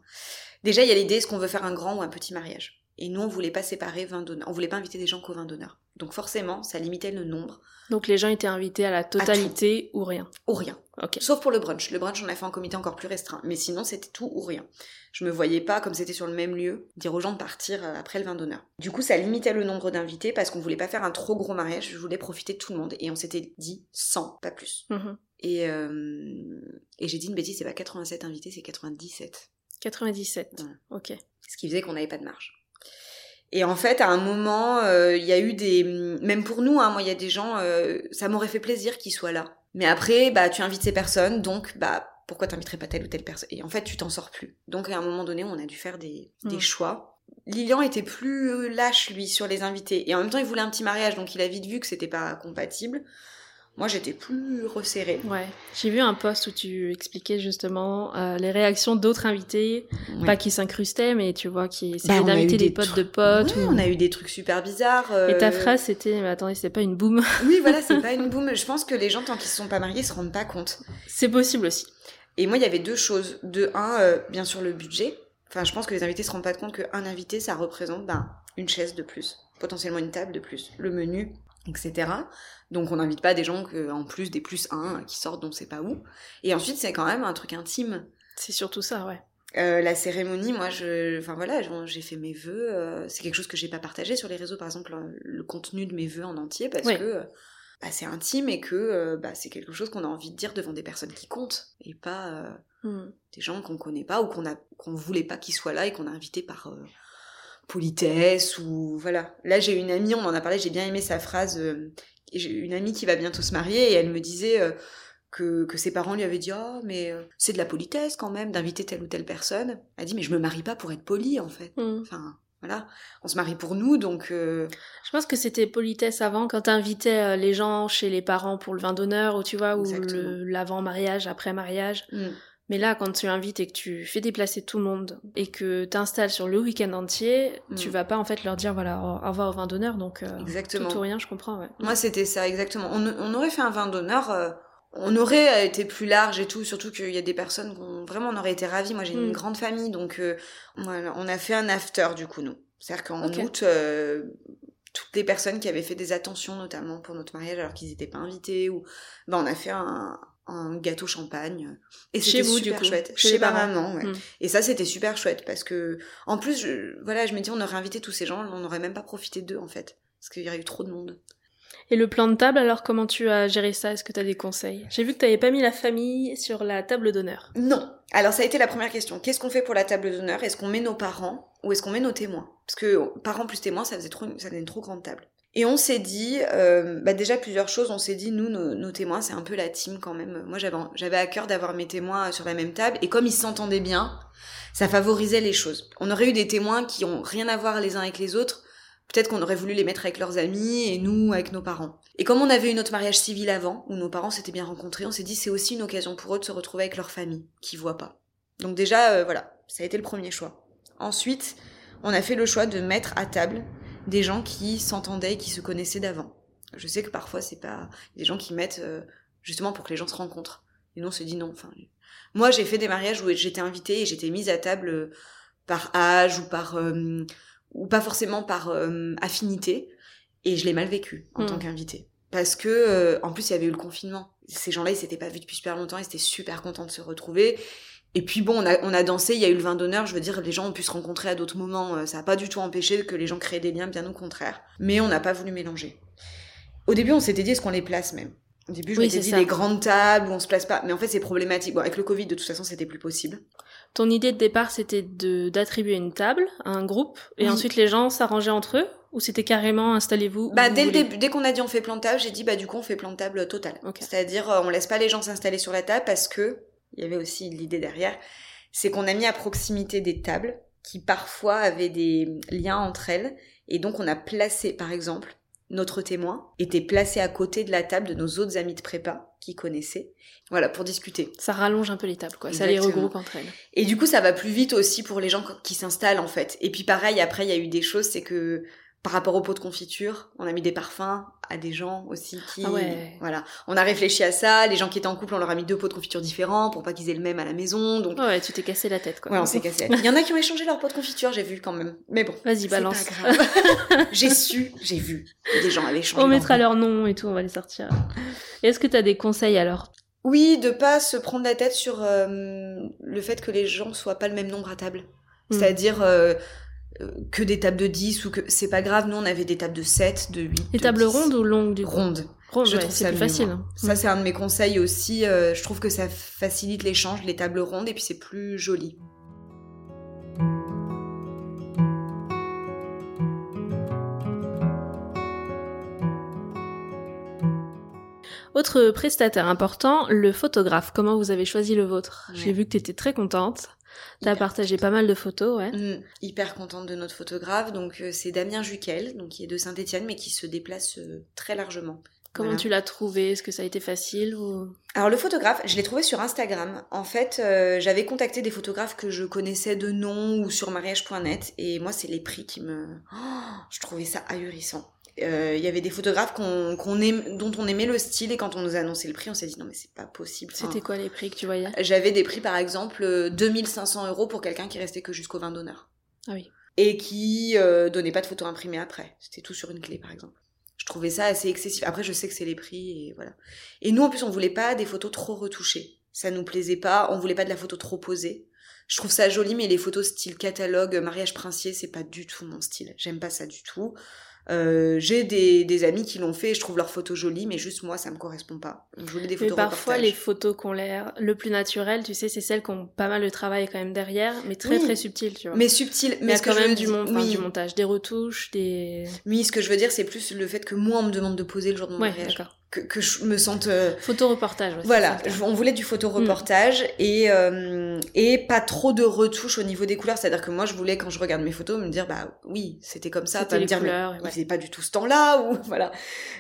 Déjà, il y a l'idée est-ce qu'on veut faire un grand ou un petit mariage? Et nous, on voulait pas séparer 20 donneurs. On voulait pas inviter des gens qu'au 20 donneurs. Donc forcément, ça limitait le nombre Donc les gens étaient invités à la totalité ou rien? ou rien. Ok. Sauf pour le brunch. Le brunch, on a fait un comité encore plus restreint. Mais sinon, c'était tout ou rien. Je me voyais pas, comme c'était sur le même lieu, dire aux gens de partir euh, après le vin d'honneur. Du coup, ça limitait le nombre d'invités parce qu'on voulait pas faire un trop gros mariage. Je voulais profiter de tout le monde. Et on s'était dit 100, pas plus. Mhm. Et, euh, et j'ai dit une bêtise, c'est pas 87 invités, c'est 97. 97. Ouais. Ok. Ce qui faisait qu'on n'avait pas de marge. Et en fait, à un moment, euh, il y a eu des... Même pour nous, hein, moi, il y a des gens... euh, ça m'aurait fait plaisir qu'ils soient là. Mais après, bah, tu invites ces personnes, donc, bah, pourquoi t'inviterais pas telle ou telle personne? Et en fait, tu t'en sors plus. Donc, à un moment donné, on a dû faire des, des Mm. choix. Lilian était plus lâche, lui, sur les invités. Et en même temps, il voulait un petit mariage, donc il a vite vu que c'était pas compatible. Moi, j'étais plus resserrée. Ouais. J'ai vu un post où tu expliquais justement euh, les réactions d'autres invités, Ouais. pas qui s'incrustaient, mais tu vois, qui essayaient Bah, d'inviter des des potes de potes. Ouais, ou- on a eu des trucs super bizarres. Et ta euh, phrase c'était, mais attendez, c'est pas une boum. Oui, voilà, c'est pas une boum. Je pense que les gens, tant qu'ils se sont pas mariés, se rendent pas compte. c'est possible aussi. Et moi, il y avait deux choses. De un, euh, bien sûr, le budget. Enfin, je pense que les invités se rendent pas compte qu'un invité, ça représente ben, une chaise de plus, potentiellement une table de plus, le menu, etc. Donc, on n'invite pas des gens que, en plus des plus un qui sortent d'on sait pas où. Et ensuite, c'est quand même un truc intime. C'est surtout ça, ouais. Euh, la cérémonie, moi, je, enfin voilà, j'ai- fait mes vœux. euh, c'est quelque chose que j'ai pas partagé sur les réseaux, par exemple, euh, le contenu de mes vœux en entier, parce Oui. que bah, c'est intime et que bah, c'est quelque chose qu'on a envie de dire devant des personnes qui comptent et pas euh, Hmm. des gens qu'on connaît pas ou qu'on a qu'on voulait pas qu'ils soient là et qu'on a invité par politesse ou voilà. Là, j'ai une amie, on en a parlé, j'ai bien aimé sa phrase. euh, j'ai une amie qui va bientôt se marier et elle me disait. euh, que, que ses parents lui avaient dit oh mais euh, c'est de la politesse quand même d'inviter telle ou telle personne. Elle dit mais je me marie pas pour être polie en fait. Hmm. Enfin voilà, on se marie pour nous donc euh, Je pense que c'était politesse avant, quand t'invitais les gens chez les parents pour le vin d'honneur, ou tu vois, ou Exactement. le- l'avant-mariage, après-mariage. mm, Mais là, quand tu invites et que tu fais déplacer tout le monde et que t'installes sur le week-end entier, Mm. tu vas pas en fait leur dire voilà, au revoir au vin d'honneur, donc euh, exactement. tout ou rien, je comprends, ouais. Moi, c'était ça, exactement. On, on aurait fait un vin d'honneur, euh, on aurait été plus large et tout, surtout qu'il y a des personnes qu'on vraiment on aurait été ravis. Moi, j'ai une Mm. grande famille, donc euh, on a fait un after du coup, nous. C'est-à-dire qu'en août, euh, toutes les personnes qui avaient fait des attentions, notamment pour notre mariage, alors qu'ils n'étaient pas invités, ou ben, on a fait un, un gâteau champagne. Et Chez c'était vous, du super coup, chouette. chez ma maman, ouais. Mm. Et ça, c'était super chouette parce que, en plus, je, voilà, je me dis, on aurait invité tous ces gens, on n'aurait même pas profité d'eux, en fait. Parce qu'il y aurait eu trop de monde. Et le plan de table, alors comment tu as géré ça? Est-ce que tu as des conseils? J'ai vu que t'avais pas mis la famille sur la table d'honneur. Non. Alors ça a été la première question. Qu'est-ce qu'on fait pour la table d'honneur? Est-ce qu'on met nos parents ou est-ce qu'on met nos témoins? Parce que parents plus témoins, ça faisait trop, ça faisait une trop grande table. Et on s'est dit, euh, bah déjà plusieurs choses. On s'est dit, nous, nos, témoins, c'est un peu la team quand même. Moi, j'avais, à cœur d'avoir mes témoins sur la même table. Et comme ils s'entendaient bien, ça favorisait les choses. On aurait eu des témoins qui ont rien à voir les uns avec les autres. Peut-être qu'on aurait voulu les mettre avec leurs amis et nous avec nos parents. Et comme on avait eu notre mariage civil avant, où nos parents s'étaient bien rencontrés, on s'est dit c'est aussi une occasion pour eux de se retrouver avec leur famille, qui voient pas. Donc déjà, euh, voilà, ça a été le premier choix. Ensuite, on a fait le choix de mettre à table des gens qui s'entendaient et qui se connaissaient d'avant. Je sais que parfois c'est pas des gens qui mettent euh, justement pour que les gens se rencontrent. Et nous on se dit non. Enfin, moi j'ai fait des mariages où j'étais invitée et j'étais mise à table euh, par âge ou par euh, ou pas forcément par affinité et je l'ai mal vécu en Mm. tant qu'invitée parce que en plus il y avait eu le confinement. Ces gens-là ils s'étaient pas vus depuis super longtemps, ils étaient super contents de se retrouver. Et puis bon, on a, on a dansé, il y a eu le vin d'honneur, je veux dire, les gens ont pu se rencontrer à d'autres moments, euh, ça n'a pas du tout empêché que les gens créent des liens, bien au contraire. Mais on n'a pas voulu mélanger. Au début, on s'était dit, est-ce qu'on les place même? Au début, je Oui, m'étais dit, ça. les grandes tables où on se place pas. Mais en fait, c'est problématique. Bon, avec le Covid, de toute façon, c'était plus possible. Ton idée de départ, c'était de d'attribuer une table à un groupe, et Oui. ensuite les gens s'arrangeaient entre eux Ou c'était carrément installez-vous Bah, vous dès le début, dès qu'on a dit on fait plan de table, j'ai dit, bah, du coup, on fait plan de table total. C'est-à-dire, euh, on laisse pas les gens s'installer sur la table parce que, il y avait aussi l'idée derrière, c'est qu'on a mis à proximité des tables qui parfois avaient des liens entre elles. Et donc, on a placé, par exemple, notre témoin était placé à côté de la table de nos autres amis de prépa qui connaissaient. Voilà, pour discuter. Ça rallonge un peu les tables, quoi. Ça les regroupe entre elles. Et du coup, ça va plus vite aussi pour les gens qui s'installent, en fait. Et puis pareil, après, il y a eu des choses, c'est que par rapport aux pots de confiture, on a mis des parfums à des gens aussi qui... Ah ouais. Voilà. On a réfléchi à ça. Les gens qui étaient en couple, on leur a mis deux pots de confiture différents pour pas qu'ils aient le même à la maison. Donc, Ouais, tu t'es cassé la tête, quoi. ouais, on s'est cassé. la tête. Il y en a qui ont échangé leur pot de confiture, j'ai vu quand même. Mais bon. Vas-y, balance. pas grave. j'ai su, j'ai vu. Des gens avaient changé. On mettra leur nom et tout, on va les sortir. Est-ce que t'as des conseils alors? Oui, de pas se prendre la tête sur euh, le fait que les gens soient pas le même nombre à table. Hmm. C'est-à-dire euh, que des tables de 10 ou que c'est pas grave, nous on avait des tables de 7, de 8. Les de tables 10. rondes ou longues du coup Rondes. Rondes, Je ouais, trouve c'est ça plus facile. hein. Ça c'est un de mes conseils aussi, euh, je trouve que ça facilite l'échange, les tables rondes et puis c'est plus joli. Autre prestataire important, le photographe. Comment vous avez choisi le vôtre? Ouais. J'ai vu que t'étais très contente. T'as partagé pas mal de photos, ouais. Mm, hyper contente de notre photographe, donc euh, c'est Damien Juquel, donc qui est de Saint-Étienne mais qui se déplace euh, très largement. Comment Voilà. tu l'as trouvé? Est-ce que ça a été facile ou... Alors le photographe, je l'ai trouvé sur Instagram. En fait, euh, j'avais contacté des photographes que je connaissais de nom ou sur mariage.net et moi c'est les prix qui me... Oh, je trouvais ça ahurissant. Euh, Il y avait des photographes qu'on, qu'on aime- dont on aimait le style et quand on nous a annoncé le prix, on s'est dit non mais c'est pas possible. Enfin, C'était quoi les prix que tu voyais? J'avais des prix par exemple euh, 2500 euros pour quelqu'un qui restait que jusqu'au vin d'honneur Ah oui. et qui euh, donnait pas de photos imprimées après. C'était tout sur une clé, par exemple. Je trouvais ça assez excessif. Après, je sais que c'est les prix et voilà. Et nous, en plus, on voulait pas des photos trop retouchées. Ça nous plaisait pas. On voulait pas de la photo trop posée. Je trouve ça joli, mais les photos style catalogue, mariage princier, c'est pas du tout mon style. J'aime pas ça du tout. Euh, j'ai des, des amis qui l'ont fait et je trouve leurs photos jolies, mais juste moi, ça me correspond pas. Je voulais des Mais photos parfois, reportage. les photos qui ont l'air le plus naturel, tu sais, c'est celles qui ont pas mal de travail quand même derrière, mais très Oui. très subtil, tu vois. Mais subtil. il y Mais ce quand même du, mon- enfin, oui. du montage, des retouches, des... Oui, ce que je veux dire, c'est plus le fait que moi, on me demande de poser le jour de mon Ouais, mariage. Que, que je me sente... euh, Photo-reportage, ouais, c'est Voilà, on voulait du photoreportage et, euh, et pas trop de retouches au niveau des couleurs. C'est-à-dire que moi, je voulais, quand je regarde mes photos, me dire, bah oui, c'était comme ça, pas me dire, mais couleurs, il ouais. faisait pas du tout ce temps-là, ou voilà.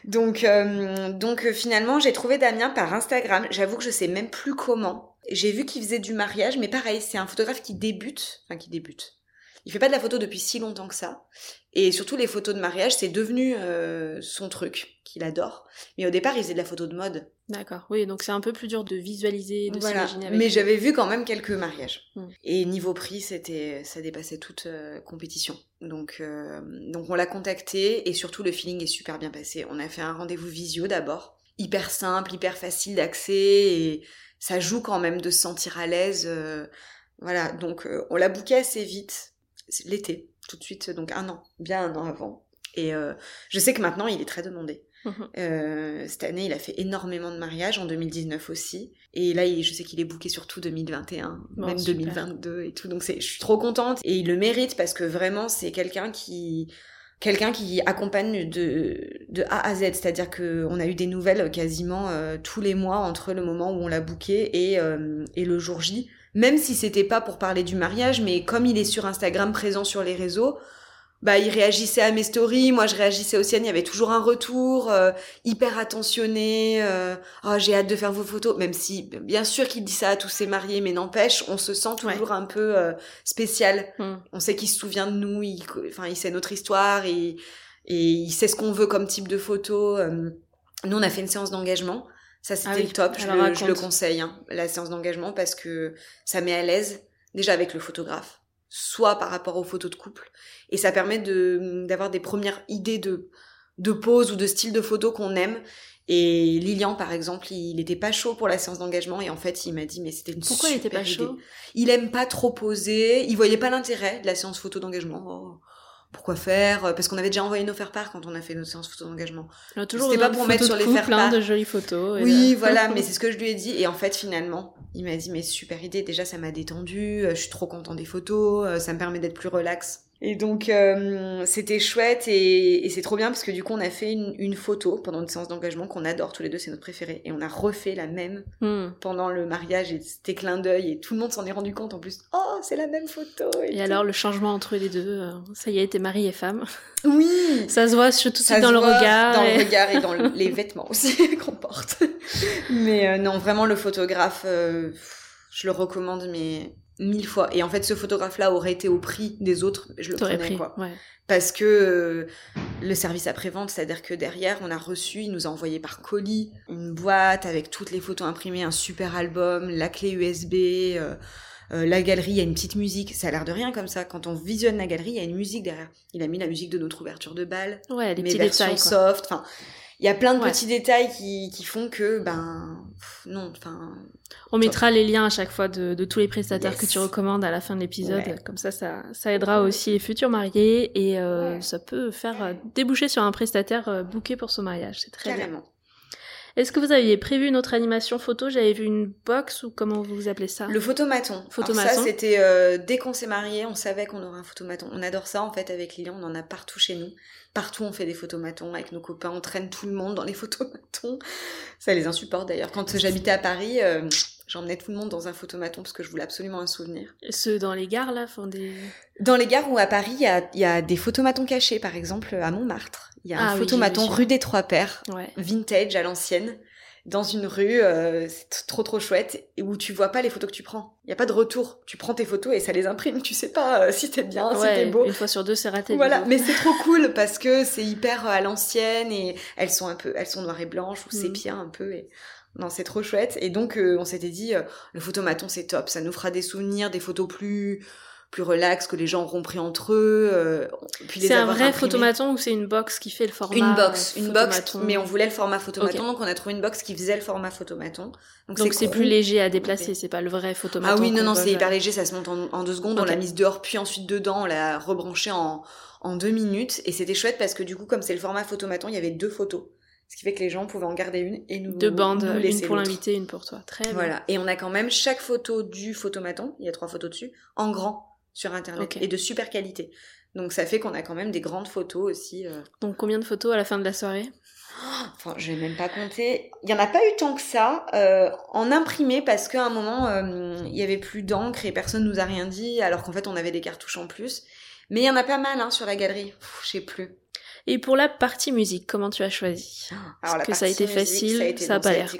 Donc, euh, donc euh, finalement, j'ai trouvé Damien par Instagram. J'avoue que je sais même plus comment. J'ai vu qu'il faisait du mariage, mais pareil, c'est un photographe qui débute, enfin qui débute. Il fait pas de la photo depuis si longtemps que ça. Et surtout, les photos de mariage, c'est devenu euh, son truc, qu'il adore. Mais au départ, il faisait de la photo de mode. D'accord, oui, donc c'est un peu plus dur de visualiser, de Voilà. s'imaginer avec Mais j'avais vu quand même quelques mariages. Mm. Et niveau prix, c'était, ça dépassait toute euh, compétition. Donc, euh, donc on l'a contacté et surtout le feeling est super bien passé. On a fait un rendez-vous visio d'abord, hyper simple, hyper facile d'accès et ça joue quand même de se sentir à l'aise. voilà, donc on l'a booké assez vite, l'été, tout de suite, donc un an, bien un an avant. Et euh, je sais que maintenant il est très demandé. Mhm. Euh, cette année, il a fait énormément de mariages, en 2019 aussi. Et là, il- je sais qu'il est booké sur tout 2021, Bon, même super. 2022 et tout. Donc, je suis trop contente. Et il le mérite parce que vraiment, c'est quelqu'un qui, quelqu'un qui accompagne de, de A à Z. C'est-à-dire que on a eu des nouvelles quasiment euh, tous les mois entre le moment où on l'a booké et, euh, et le jour J. Même si c'était pas pour parler du mariage, mais comme il est sur Instagram, présent sur les réseaux, bah il réagissait à mes stories, moi je réagissais aux siennes, il y avait toujours un retour euh, hyper attentionné. euh, oh, j'ai hâte de faire vos photos, même si bien sûr qu'il dit ça à tous ses mariés, mais n'empêche, on se sent toujours un peu euh, spécial. Mm. On sait qu'il se souvient de nous, il, enfin il sait notre histoire et, et il sait ce qu'on veut comme type de photo. euh. Nous on a fait une séance d'engagement. Ça, c'était Ah oui, le top. Je, le, je le conseille, hein, la séance d'engagement, parce que ça met à l'aise, déjà avec le photographe, soit par rapport aux photos de couple, et ça permet de d'avoir des premières idées de, de pose ou de style de photo qu'on aime. Et Lilian, par exemple, il n'était pas chaud pour la séance d'engagement, et en fait, il m'a dit, mais c'était une Pourquoi il était pas idée. chaud? Il aime pas trop poser, il voyait pas l'intérêt de la séance photo d'engagement. Oh, pourquoi faire Parce qu'on avait déjà envoyé nos faire-part quand on a fait notre séance photo d'engagement. C'était pas pour mettre sur les hein, faire-part. de jolies photos. et Oui, de- voilà, mais c'est ce que je lui ai dit. Et en fait, finalement, il m'a dit, mais super idée, déjà, ça m'a détendu, euh, je suis trop content des photos, euh, ça me permet d'être plus relax. Et donc euh, c'était chouette et, et c'est trop bien parce que du coup on a fait une, une photo pendant une séance d'engagement qu'on adore tous les deux, c'est notre préféré. Et on a refait la même Hmm. pendant le mariage et c'était clin d'œil et tout le monde s'en est rendu compte en plus. Oh c'est la même photo. Et, alors le changement entre les deux, euh, ça y est, t'es mari et femme. Oui. Ça se voit surtout Ça dans se le voit regard. Dans et- le regard et dans le- les vêtements aussi qu'on porte. Mais euh, non, vraiment, le photographe, euh, je le recommande, mais mille fois. Et en fait, ce photographe-là aurait été au prix des autres, je le prenais, pris. quoi. Ouais. Parce que euh, le service après-vente, c'est-à-dire que derrière, on a reçu, il nous a envoyé par colis une boîte avec toutes les photos imprimées, un super album, la clé USB, euh, euh, la galerie, il y a une petite musique. Ça a l'air de rien comme ça. Quand on visionne la galerie, il y a une musique derrière. Il a mis la musique de notre ouverture de bal Ouais, les mes petits versions détails. quoi. soft. Enfin, il y a plein de Ouais. petits détails qui, qui font que, ben, pff, non, enfin, On mettra les liens à chaque fois de, de tous les prestataires Yes. que tu recommandes à la fin de l'épisode. Ouais. Comme ça, ça, ça aidera aussi les futurs mariés et euh, Ouais. ça peut faire euh, déboucher sur un prestataire euh, booké pour son mariage. C'est très bien. Est-ce que vous aviez prévu une autre animation photo? J'avais vu une box ou comment vous appelez ça? Le photomaton. Photomaton. Alors ça, c'était euh, dès qu'on s'est marié, on savait qu'on aurait un photomaton. On adore ça en fait avec Lilian, on en a partout chez nous. Partout on fait des photomatons avec nos copains, on traîne tout le monde dans les photomatons. Ça les insupporte d'ailleurs. Quand j'habitais à Paris, euh, j'emmenais tout le monde dans un photomaton parce que je voulais absolument un souvenir. Ceux dans les gares là font des. Dans les gares où à Paris, il y a, il y a des photomatons cachés, par exemple à Montmartre. Il y a un Ah oui, photomaton rue des Trois Pères, Ouais. vintage à l'ancienne, dans une rue, euh, c'est trop trop chouette, et où tu vois pas les photos que tu prends. Il y a pas de retour. Tu prends tes photos et ça les imprime. Tu sais pas euh, si t'es bien, si t'es beau. une fois sur deux, c'est raté. Voilà, mais c'est trop cool parce que c'est hyper euh, à l'ancienne et elles sont un peu, elles sont noires et blanches ou Mhm. sépia un peu et non c'est trop chouette et donc euh, on s'était dit euh, le photomaton c'est top, ça nous fera des souvenirs, des photos plus plus relax que les gens auront pris entre eux. euh, puis C'est un vrai imprimés. photomaton ou c'est une box qui fait le format Une box, euh, une box, mais on voulait le format photomaton, donc on a trouvé une box qui faisait le format photomaton. Donc c'est plus léger à déplacer, c'est pas le vrai photomaton. Ah oui, non, non, c'est hyper léger, ça se monte en, en deux secondes, on Ok. l'a mise dehors, puis ensuite dedans, on l'a rebranché en, en deux minutes, et c'était chouette parce que du coup, comme c'est le format photomaton, il y avait deux photos. Ce qui fait que les gens pouvaient en garder une et nous Deux bandes, nous une pour l'invité, une pour toi. Très bien. Voilà, et on a quand même chaque photo du photomaton, il y a trois photos dessus, en grand sur internet et de super qualité. Donc ça fait qu'on a quand même des grandes photos aussi. euh, Donc combien de photos à la fin de la soirée? Enfin, je vais même pas compter. Il y en a pas eu tant que ça euh, en imprimé parce qu'à un moment euh, il y avait plus d'encre et personne nous a rien dit alors qu'en fait on avait des cartouches en plus. Mais il y en a pas mal hein, sur la galerie. Je sais plus. Et pour la partie musique, comment tu as choisi? Alors, la que ça a été musique, facile, ça a, été, ça a non, pas l'air.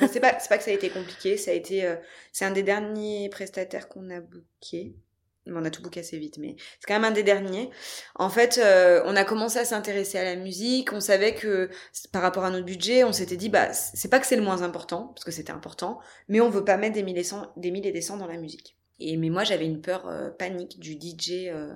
c'est pas, pas que ça a été compliqué, ça a été, euh, c'est un des derniers prestataires qu'on a booké. On a tout booké assez vite, mais c'est quand même un des derniers. En fait, euh, on a commencé à s'intéresser à la musique. On savait que par rapport à notre budget, on s'était dit, bah, c'est pas que c'est le moins important, parce que c'était important, mais on veut pas mettre des mille et, cent- des mille et des cents dans la musique. Et mais moi, j'avais une peur euh, panique du DJ. Euh,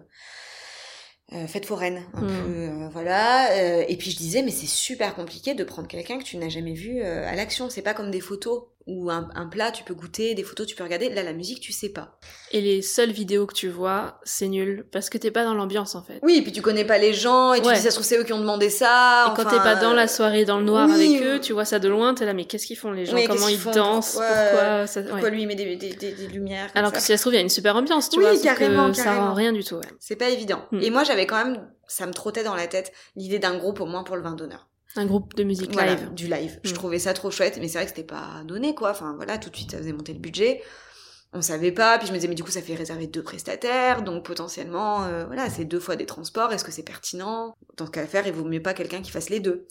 fête foraine, un Mm. peu, voilà. et puis je disais, mais c'est super compliqué de prendre quelqu'un que tu n'as jamais vu à l'action. C'est pas comme des photos ou un, un plat, tu peux goûter, des photos, tu peux regarder. Là, la musique, tu sais pas. Et les seules vidéos que tu vois, c'est nul parce que t'es pas dans l'ambiance en fait. Oui, et puis tu connais pas les gens et tu Ouais. dis, ça se trouve, c'est eux qui ont demandé ça. Et quand enfin, t'es pas dans la euh, soirée dans le noir oui, avec eux, tu vois ça de loin, t'es là mais qu'est-ce qu'ils font les gens? Comment ils dansent? Pourquoi- Pourquoi ça... ouais. Lui il met des, des, des, des lumières Alors que si ça se trouve, il y a une super ambiance, tu Oui, vois. que carrément, Ça carrément. rend rien du tout. ouais. C'est pas évident. Mm. Et moi, j'avais quand même, ça me trottait dans la tête, l'idée d'un groupe au moins pour le vin d'honneur. Un groupe de musique Voilà, live. du live. Je Mm. trouvais ça trop chouette, mais c'est vrai que c'était pas donné, quoi. Enfin, voilà, tout de suite, ça faisait monter le budget. On savait pas, puis je me disais, mais du coup, ça fait réserver deux prestataires, donc potentiellement, euh, voilà, c'est deux fois des transports, est-ce que c'est pertinent? Dans ce cas faire, il vaut mieux pas quelqu'un qui fasse les deux.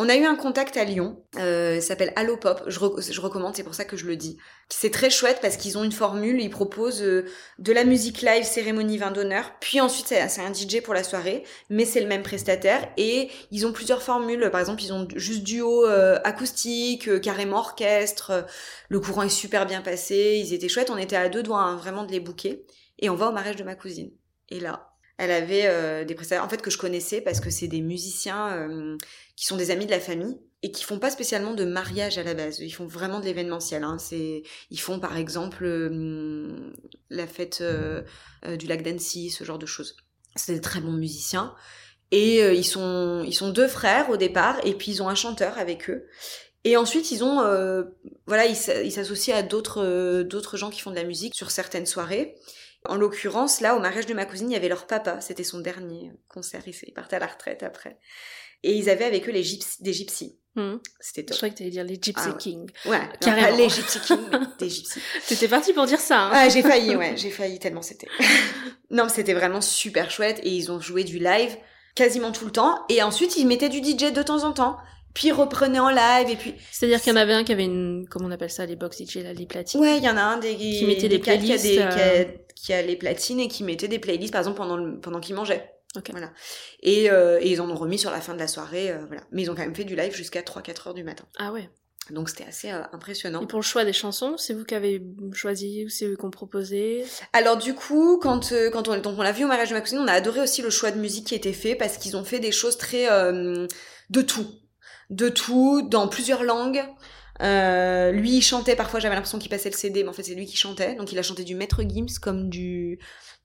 On a eu un contact à Lyon, euh, s'appelle Allo Pop, je, re- je recommande, c'est pour ça que je le dis. C'est très chouette parce qu'ils ont une formule, ils proposent euh, de la musique live, cérémonie vin d'honneur, puis ensuite c'est un DJ pour la soirée, mais c'est le même prestataire, et ils ont plusieurs formules, par exemple ils ont juste duo euh, acoustique, euh, carrément orchestre, le courant est super bien passé, ils étaient chouettes, on était à deux doigts hein, vraiment de les bouquer, et on va au mariage de ma cousine. Et là, elle avait euh, des prestataires en fait que je connaissais parce que c'est des musiciens qui sont des amis de la famille et qui font pas spécialement de mariage à la base. Ils font vraiment de l'événementiel. Hein. C'est, ils font par exemple euh, la fête euh, euh, du lac d'Annecy, ce genre de choses. C'est des très bons musiciens et ils sont ils sont deux frères au départ et puis ils ont un chanteur avec eux. Et ensuite, ils ont, voilà, ils s'a- ils s'associent à d'autres, d'autres gens qui font de la musique sur certaines soirées. En l'occurrence, là, au mariage de ma cousine, il y avait leur papa. C'était son dernier concert. Il partait à la retraite après. Et ils avaient avec eux les des gypsies. Hmm. C'était Je top. croyais que t'allais dire les Gypsy Ah. Kings. Ouais, Carrément. les gypsy kings, des gypsies. T'étais parti pour dire ça. Hein. Ah, j'ai failli, ouais, j'ai failli tellement c'était. non, mais c'était vraiment super chouette et ils ont joué du live quasiment tout le temps et ensuite ils mettaient du DJ de temps en temps, puis reprenaient en live et puis C'est-à-dire qu'il y en avait un qui avait une, comment on appelle ça, les box DJ, là, les platines. ouais, il y en a un des Qui mettait des des gars qui a, des- playlists, qui, a, euh. qui a les platines et qui mettait des playlists par exemple pendant le- pendant qu'il mangeait. Ok. Voilà. Et, euh, et ils en ont remis sur la fin de la soirée, euh, voilà. Mais ils ont quand même fait du live jusqu'à 3-4 heures du matin. Ah ouais. Donc c'était assez euh, impressionnant. Et pour le choix des chansons, c'est vous qui avez choisi ou c'est eux qui ont proposé? Alors du coup, quand euh, quand on donc on l'a vu au mariage de ma cousine, on a adoré aussi le choix de musique qui était fait parce qu'ils ont fait des choses très euh, de tout, de tout dans plusieurs langues. Lui il chantait parfois, j'avais l'impression qu'il passait le CD, mais en fait c'est lui qui chantait. Donc il a chanté du Maître Gims comme du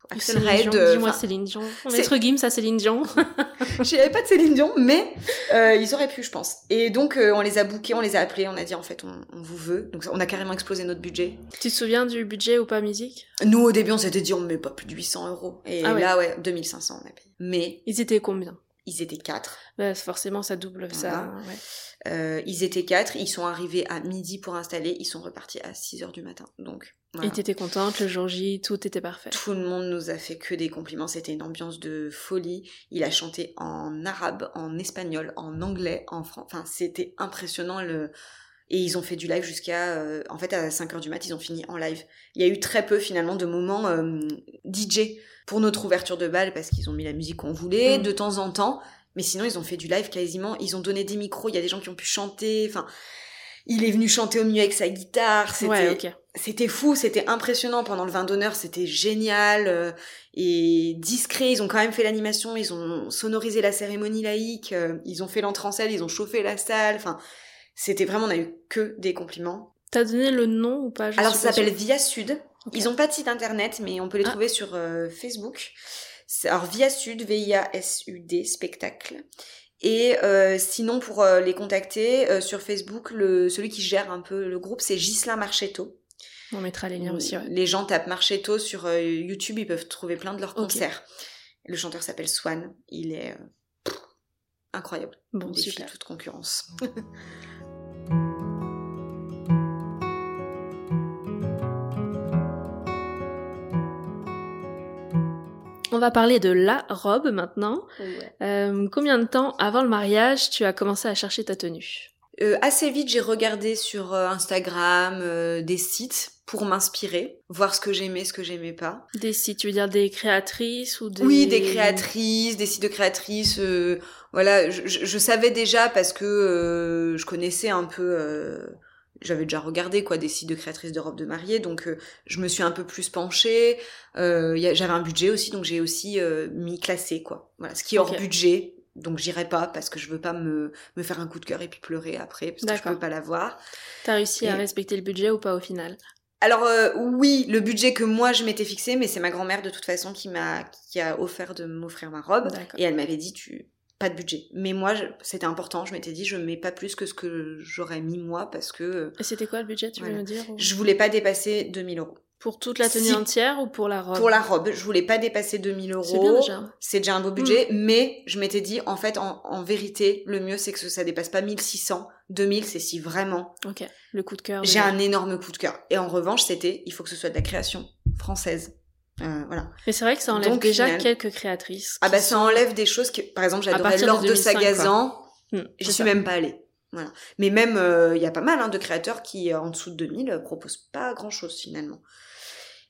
Axel Red. Dis-moi Céline Dion. Maître Gims, ça Céline Dion. J'y avais pas de Céline Dion, mais euh, ils auraient pu, je pense. Et donc euh, on les a bookés, on les a appelés, on a dit en fait on, on vous veut. Donc on a carrément explosé notre budget. tu te souviens du budget ou pas musique? Nous au début on s'était dit on met pas plus de 800 euros. Et Ah ouais. là ouais 2500 on a payé. Mais Ils étaient combien? Ils étaient quatre. Forcément, ça double ça. Ouais. Euh, ils étaient quatre, ils sont arrivés à midi pour installer, ils sont repartis à 6 heures du matin. Donc voilà. Et t'étais contente, le jour J, tout était parfait. tout le monde nous a fait que des compliments, c'était une ambiance de folie. Il a chanté en arabe, en espagnol, en anglais, en français. Enfin, c'était impressionnant le et ils ont fait du live jusqu'à euh, en fait à 5 heures du mat, ils ont fini en live. Il y a eu très peu finalement de moments euh, DJ pour notre ouverture de bal parce qu'ils ont mis la musique qu'on voulait Mm. de temps en temps, mais sinon ils ont fait du live quasiment, ils ont donné des micros, il y a des gens qui ont pu chanter, enfin il est venu chanter au milieu avec sa guitare, c'était Ouais, ok. c'était fou, c'était impressionnant pendant le vin d'honneur, c'était génial euh, et discret. Ils ont quand même fait l'animation, ils ont sonorisé la cérémonie laïque, euh, ils ont fait l'entrée en scène, ils ont chauffé la salle. Enfin, c'était vraiment, on a eu que des compliments. T'as donné le nom ou pas? Je Alors ça s'appelle. Via Sud. Ils ont pas de site internet, mais on peut les Ah. trouver sur euh, Facebook. Alors Via Sud, V-I-A-S-U-D, spectacle. Et euh, sinon, pour euh, les contacter sur Facebook, le, celui qui gère un peu le groupe, c'est Ghislain Marchetto. On mettra les liens aussi, ouais. Les gens tapent Marchetto sur YouTube, ils peuvent trouver plein de leurs concerts. Le chanteur s'appelle Swan, il est incroyable. Bon, il défie toute concurrence. va parler de la robe maintenant. Euh, combien de temps avant le mariage tu as commencé à chercher ta tenue? Euh, assez vite, j'ai regardé sur euh, Instagram euh, des sites pour m'inspirer, voir ce que j'aimais, ce que j'aimais pas. Des sites, tu veux dire des créatrices ou des... Oui, des créatrices, des sites de créatrices. voilà, je, je- je savais déjà parce que je connaissais un peu. J'avais déjà regardé quoi des sites de créatrices de robes de mariée, donc euh, je me suis un peu plus penchée. Euh, J'avais un budget aussi, donc j'ai aussi euh, mis classé quoi. Voilà, ce qui est hors budget. Donc j'irai pas parce que je veux pas me, me faire un coup de cœur et puis pleurer après parce que je peux pas l'avoir. T'as réussi à respecter le budget ou pas au final? Alors euh, oui, le budget que moi je m'étais fixé, mais c'est ma grand-mère de toute façon qui m'a qui a offert de m'offrir ma robe et elle m'avait dit tu pas de budget. Mais moi c'était important, je m'étais dit je mets pas plus que ce que j'aurais mis moi parce que euh, Et c'était quoi le budget, tu veux me dire ou- je voulais pas dépasser 2000 euros. Pour toute la tenue Si. entière ou pour la robe? Pour la robe, je voulais pas dépasser 2000 euros. C'est bien déjà. Mm. C'est déjà un beau budget, mais je m'étais dit, en fait, en, en vérité, le mieux, c'est que ça dépasse pas 1600. 2000, c'est si vraiment Ok, le coup de cœur. j'ai de- un énorme coup de cœur. Et en revanche, c'était, il faut que ce soit de la création française. Euh, voilà. Mais c'est vrai que ça enlève Donc, déjà final- quelques créatrices. Ah bah ça sont- enlève des choses que, par exemple, j'adorais de Laure de 2005, Sagazan. Hmm, J'y suis ça. même pas allée. Voilà. Mais même, il y a pas mal hein, de créateurs qui, euh, en dessous de 2000, euh, proposent pas grand-chose finalement.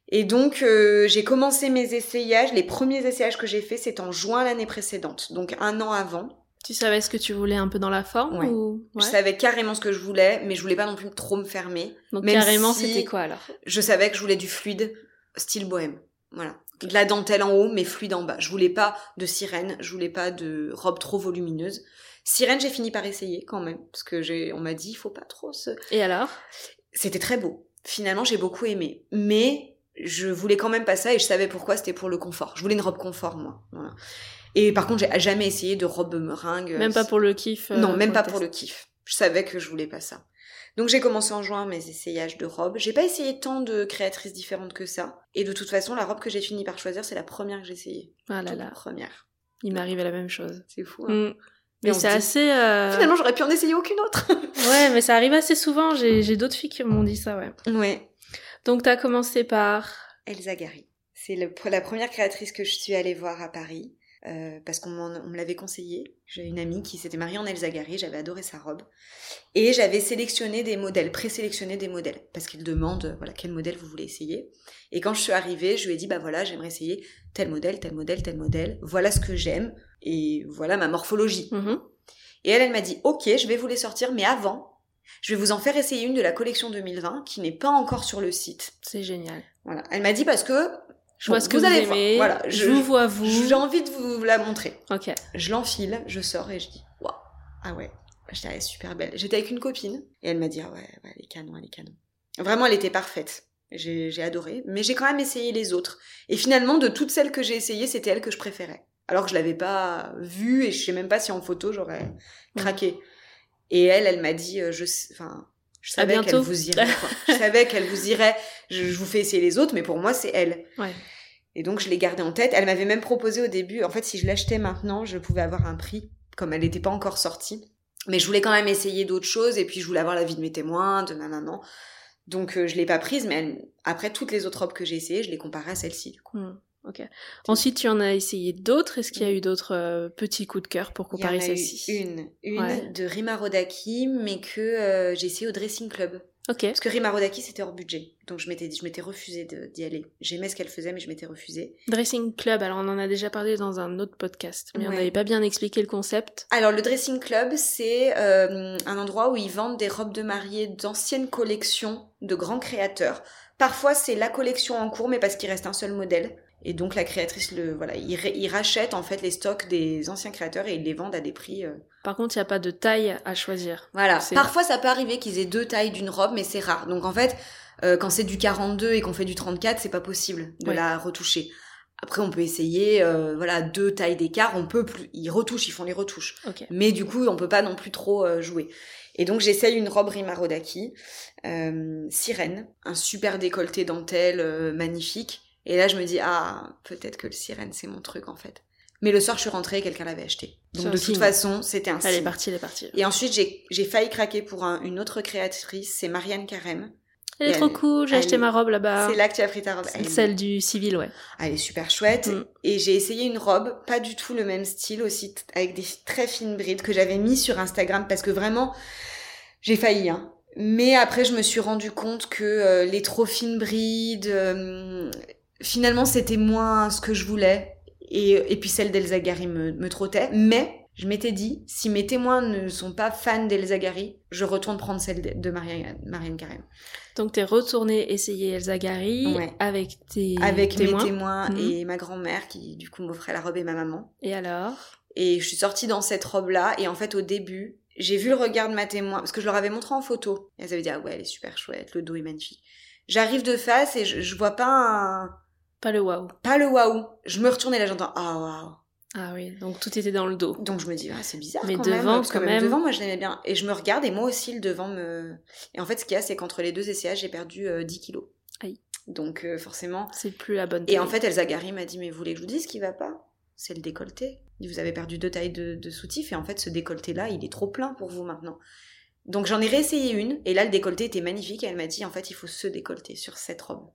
Et donc, euh, j'ai commencé mes essayages. Les premiers essayages que j'ai faits, c'est en juin l'année précédente, donc un an avant. Tu savais ce que tu voulais un peu dans la forme Ouais. ou... Je savais carrément ce que je voulais, mais je voulais pas non plus trop me fermer. Donc même carrément, si- c'était quoi alors? Je savais que je voulais du fluide, style bohème. Voilà. De la dentelle en haut, mais fluide en bas. Je voulais pas de sirène, je voulais pas de robe trop volumineuse. Sirène, j'ai fini par essayer quand même, parce que j'ai, on m'a dit, il faut pas trop se. Et alors? C'était très beau. Finalement, j'ai beaucoup aimé, mais je voulais quand même pas ça et je savais pourquoi. C'était pour le confort. Je voulais une robe confort, moi. Voilà. Et par contre, j'ai jamais essayé de robe meringue. Même pas pour le kiff euh, Non, même pour pas pour le kiff. Je savais que je voulais pas ça. Donc j'ai commencé en juin mes essayages de robes. J'ai pas essayé tant de créatrices différentes que ça. Et de toute façon, la robe que j'ai fini par choisir, c'est la première que j'ai essayée. Ah là là, première. il m'arrive la même chose. C'est fou. Hein. Mm. Mais c'est dit, assez. euh, Finalement, j'aurais pu en essayer aucune autre. Ouais, mais ça arrive assez souvent. J'ai j'ai d'autres filles qui m'ont dit ça, ouais. ouais. Donc t'as commencé par. Elsa Gary. C'est la première créatrice que je suis allée voir à Paris. Euh, parce qu'on me l'avait conseillé. J'ai une amie qui s'était mariée en Elsa Gary, j'avais adoré sa robe. Et j'avais sélectionné des modèles, présélectionné des modèles. Parce qu'ils demandent, voilà, quel modèle vous voulez essayer. Et quand je suis arrivée, je lui ai dit, bah voilà, j'aimerais essayer tel modèle, tel modèle, tel modèle. Voilà ce que j'aime. Et voilà ma morphologie. Mhm. Et elle, elle m'a dit, ok, je vais vous les sortir, mais avant, je vais vous en faire essayer une de la collection 2020 qui n'est pas encore sur le site. C'est génial. Voilà. Elle m'a dit parce que Je Bon, vois ce que vous vous, allez voir. Voilà, je, je- vous vois vous. j'ai envie de vous la montrer. Ok. Je l'enfile, je sors et je dis, waouh, ah ouais, j'étais elle est super belle. J'étais avec une copine et elle m'a dit, ah ouais, ouais, elle est canon, elle est canon. Vraiment, elle était parfaite. J'ai adoré, mais j'ai quand même essayé les autres. Et finalement, de toutes celles que j'ai essayées, c'était elle que je préférais. Alors que je l'avais pas vue et je sais même pas si en photo j'aurais craqué. Et elle, elle m'a dit, euh, je, enfin, je savais qu'elle vous irait. quoi. je savais qu'elle vous irait. Je, je vous fais essayer les autres, mais pour moi, c'est elle. Ouais. Et donc, je l'ai gardée en tête. Elle m'avait même proposé au début, en fait, si je l'achetais maintenant, je pouvais avoir un prix, comme elle n'était pas encore sortie. Mais je voulais quand même essayer d'autres choses, et puis je voulais avoir l'avis de mes témoins, de nanana. Donc, euh, je l'ai pas prise, mais elle- après toutes les autres robes que j'ai essayées, je les comparais à celle-ci, du coup. Hmm, Ok. Ensuite, tu en as essayé d'autres. Est-ce qu'il y a eu d'autres euh, petits coups de cœur pour comparer celle-ci? une, une Ouais. de Rima Rodaki, mais que euh, j'ai essayé au dressing club. Parce que Rima Rodaki, c'était hors budget. Donc, je m'étais dit, je m'étais refusée d'y aller. J'aimais ce qu'elle faisait, mais je m'étais refusée. Dressing Club, alors on en a déjà parlé dans un autre podcast, mais on n'avait pas bien expliqué le concept. Alors le dressing club, c'est euh, un endroit où ils vendent des robes de mariée d'anciennes collections de grands créateurs. Parfois c'est la collection en cours, mais parce qu'il reste un seul modèle. Et donc la créatrice, le voilà, il, ra- il rachète en fait les stocks des anciens créateurs et ils les vendent à des prix. euh, Par contre, il n'y a pas de taille à choisir. Voilà. Parfois ça peut arriver qu'ils aient deux tailles d'une robe, mais c'est rare. Donc en fait, euh, quand c'est du 42 et qu'on fait du 34, c'est pas possible de Ouais. la retoucher. Après, on peut essayer, euh, voilà, deux tailles d'écart, on peut plus. Ils retouchent, ils font les retouches. Mais du coup, on peut pas non plus trop jouer. Et donc, j'essaye une robe Rima Rodaki, euh, sirène, un super décolleté dentelle euh, magnifique. Et là, je me dis, ah, peut-être que le sirène, c'est mon truc, en fait. Mais le soir, je suis rentrée et quelqu'un l'avait acheté. Donc, de signe. toute façon, c'était un Elle est partie, elle est partie. Et ensuite, j'ai failli craquer pour un- une autre créatrice, c'est Marianne Carême. Elle est trop elle- cool, j'ai acheté ma robe là-bas. C'est là que tu as pris ta robe. Elle, Celle du civil, ouais. elle est super chouette. Mm. Et j'ai essayé une robe, pas du tout le même style aussi, avec des très fines brides que j'avais mis sur Instagram parce que vraiment, j'ai failli. Hein. Mais après, je me suis rendu compte que euh, les trop fines brides, euh, finalement, c'était moins ce que je voulais. Et, et puis celle d'Elsa Gary me, me trottait. Mais je m'étais dit, si mes témoins ne sont pas fans d'Elsa Gary, je retourne prendre celle de, Marianne, Marianne Carême. Donc t'es retournée essayer Elsa Gary Ouais. avec tes Avec témoins. mes témoins Mhm. et ma grand-mère qui, du coup, m'offrait la robe et ma maman. Et alors? Et je suis sortie dans cette robe-là. Et en fait, au début, j'ai vu le regard de ma témoin, parce que je leur avais montré en photo. Et elles avaient dit, ah ouais, elle est super chouette, le dos est magnifique. J'arrive de face et je, je vois pas un... Pas le waouh. Pas le waouh. Je me retourne et là, j'entends, ah waouh. Ah oui, donc tout était dans le dos. Donc je me dis, ah, c'est bizarre Mais quand même. devant, que quand même même. devant, moi, je l'aimais bien. Et je me regarde et moi aussi, le devant me... Et en fait, ce qu'il y a, c'est qu'entre les deux essayages, j'ai perdu euh, 10 kilos. Aïe. Donc euh, forcément... C'est plus la bonne Et taille. en fait, Elsa Gary m'a dit, mais vous voulez que je vous dise ce qui va pas? C'est le décolleté. Vous avez perdu deux tailles de, de soutif et en fait, ce décolleté-là, il est trop plein pour vous maintenant. Donc j'en ai réessayé une et là, le décolleté était magnifique et elle m'a dit, en fait, il faut ce décolleté sur cette robe.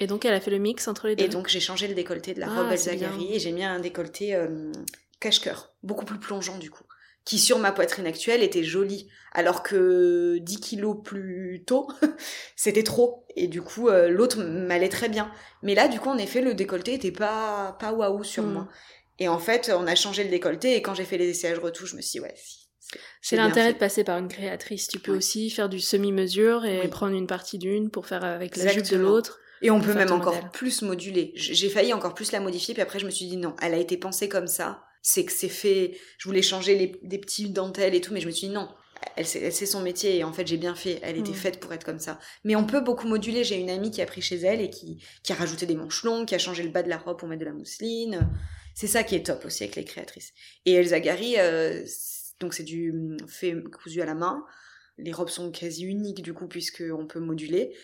Et donc elle a fait le mix entre les deux. Et donc j'ai changé le décolleté de la Ah, robe. Gary et j'ai mis un décolleté euh, cache-cœur, beaucoup plus plongeant du coup, qui sur ma poitrine actuelle était joli, alors que 10 kilos plus tôt, c'était trop. Et du coup, euh, l'autre m'allait très bien. Mais là, du coup, en effet, le décolleté était pas, pas waouh sur Mm. moi. Et en fait, on a changé le décolleté et quand j'ai fait les essayages retouches, je me suis dit, ouais, si. C'est l'intérêt de passer par une créatrice. Tu peux aussi faire du semi-mesure et Oui. prendre une partie d'une pour faire avec la jupe de l'autre. Et on peut même encore modèle. plus moduler. J'ai failli encore plus la modifier, puis après je me suis dit non, elle a été pensée comme ça. C'est que c'est fait. Je voulais changer les, des petits dentelles et tout, mais je me suis dit non. Elle sait, elle sait son métier et en fait j'ai bien fait. Elle était Mm. faite pour être comme ça. Mais on peut beaucoup moduler. J'ai une amie qui a pris chez elle et qui, qui a rajouté des manches longues, qui a changé le bas de la robe pour mettre de la mousseline. C'est ça qui est top aussi avec les créatrices. Et Elsa Gary, euh, donc c'est du mm, fait cousu à la main. Les robes sont quasi uniques du coup puisqu'on peut moduler.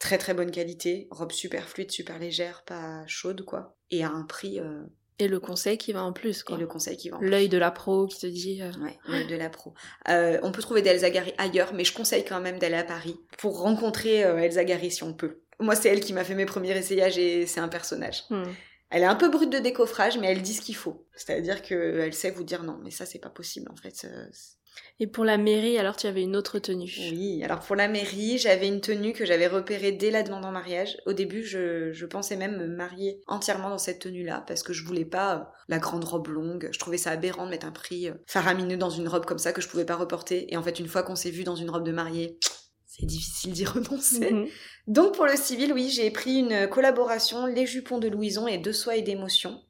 Très très bonne qualité, robe super fluide, super légère, pas chaude quoi. Et à un prix... euh, Et le conseil qui va en plus, quoi. et le conseil qui va en L'œil de la pro qui te dit. euh, Ouais, l'œil de la pro. Euh, on peut trouver des Elsa Gary ailleurs, mais je conseille quand même d'aller à Paris pour rencontrer Elsa Gary si on peut. Moi, c'est elle qui m'a fait mes premiers essayages et c'est un personnage. hmm. Elle est un peu brute de décoffrage, mais elle dit ce qu'il faut. C'est-à-dire qu'elle sait vous dire non, mais ça, c'est pas possible en fait. Et pour la mairie, alors tu avais une autre tenue. Oui, alors pour la mairie, j'avais une tenue que j'avais repérée dès la demande en mariage. Au début, je, je pensais même me marier entièrement dans cette tenue-là parce que je voulais pas euh, la grande robe longue. Je trouvais ça aberrant de mettre un prix euh, faramineux dans une robe comme ça que je pouvais pas reporter. Et en fait, une fois qu'on s'est vu dans une robe de mariée, c'est difficile d'y renoncer. Mhm. Donc pour le civil, oui, j'ai pris une collaboration Les Jupons de Louison et De Soie et d'Émotion.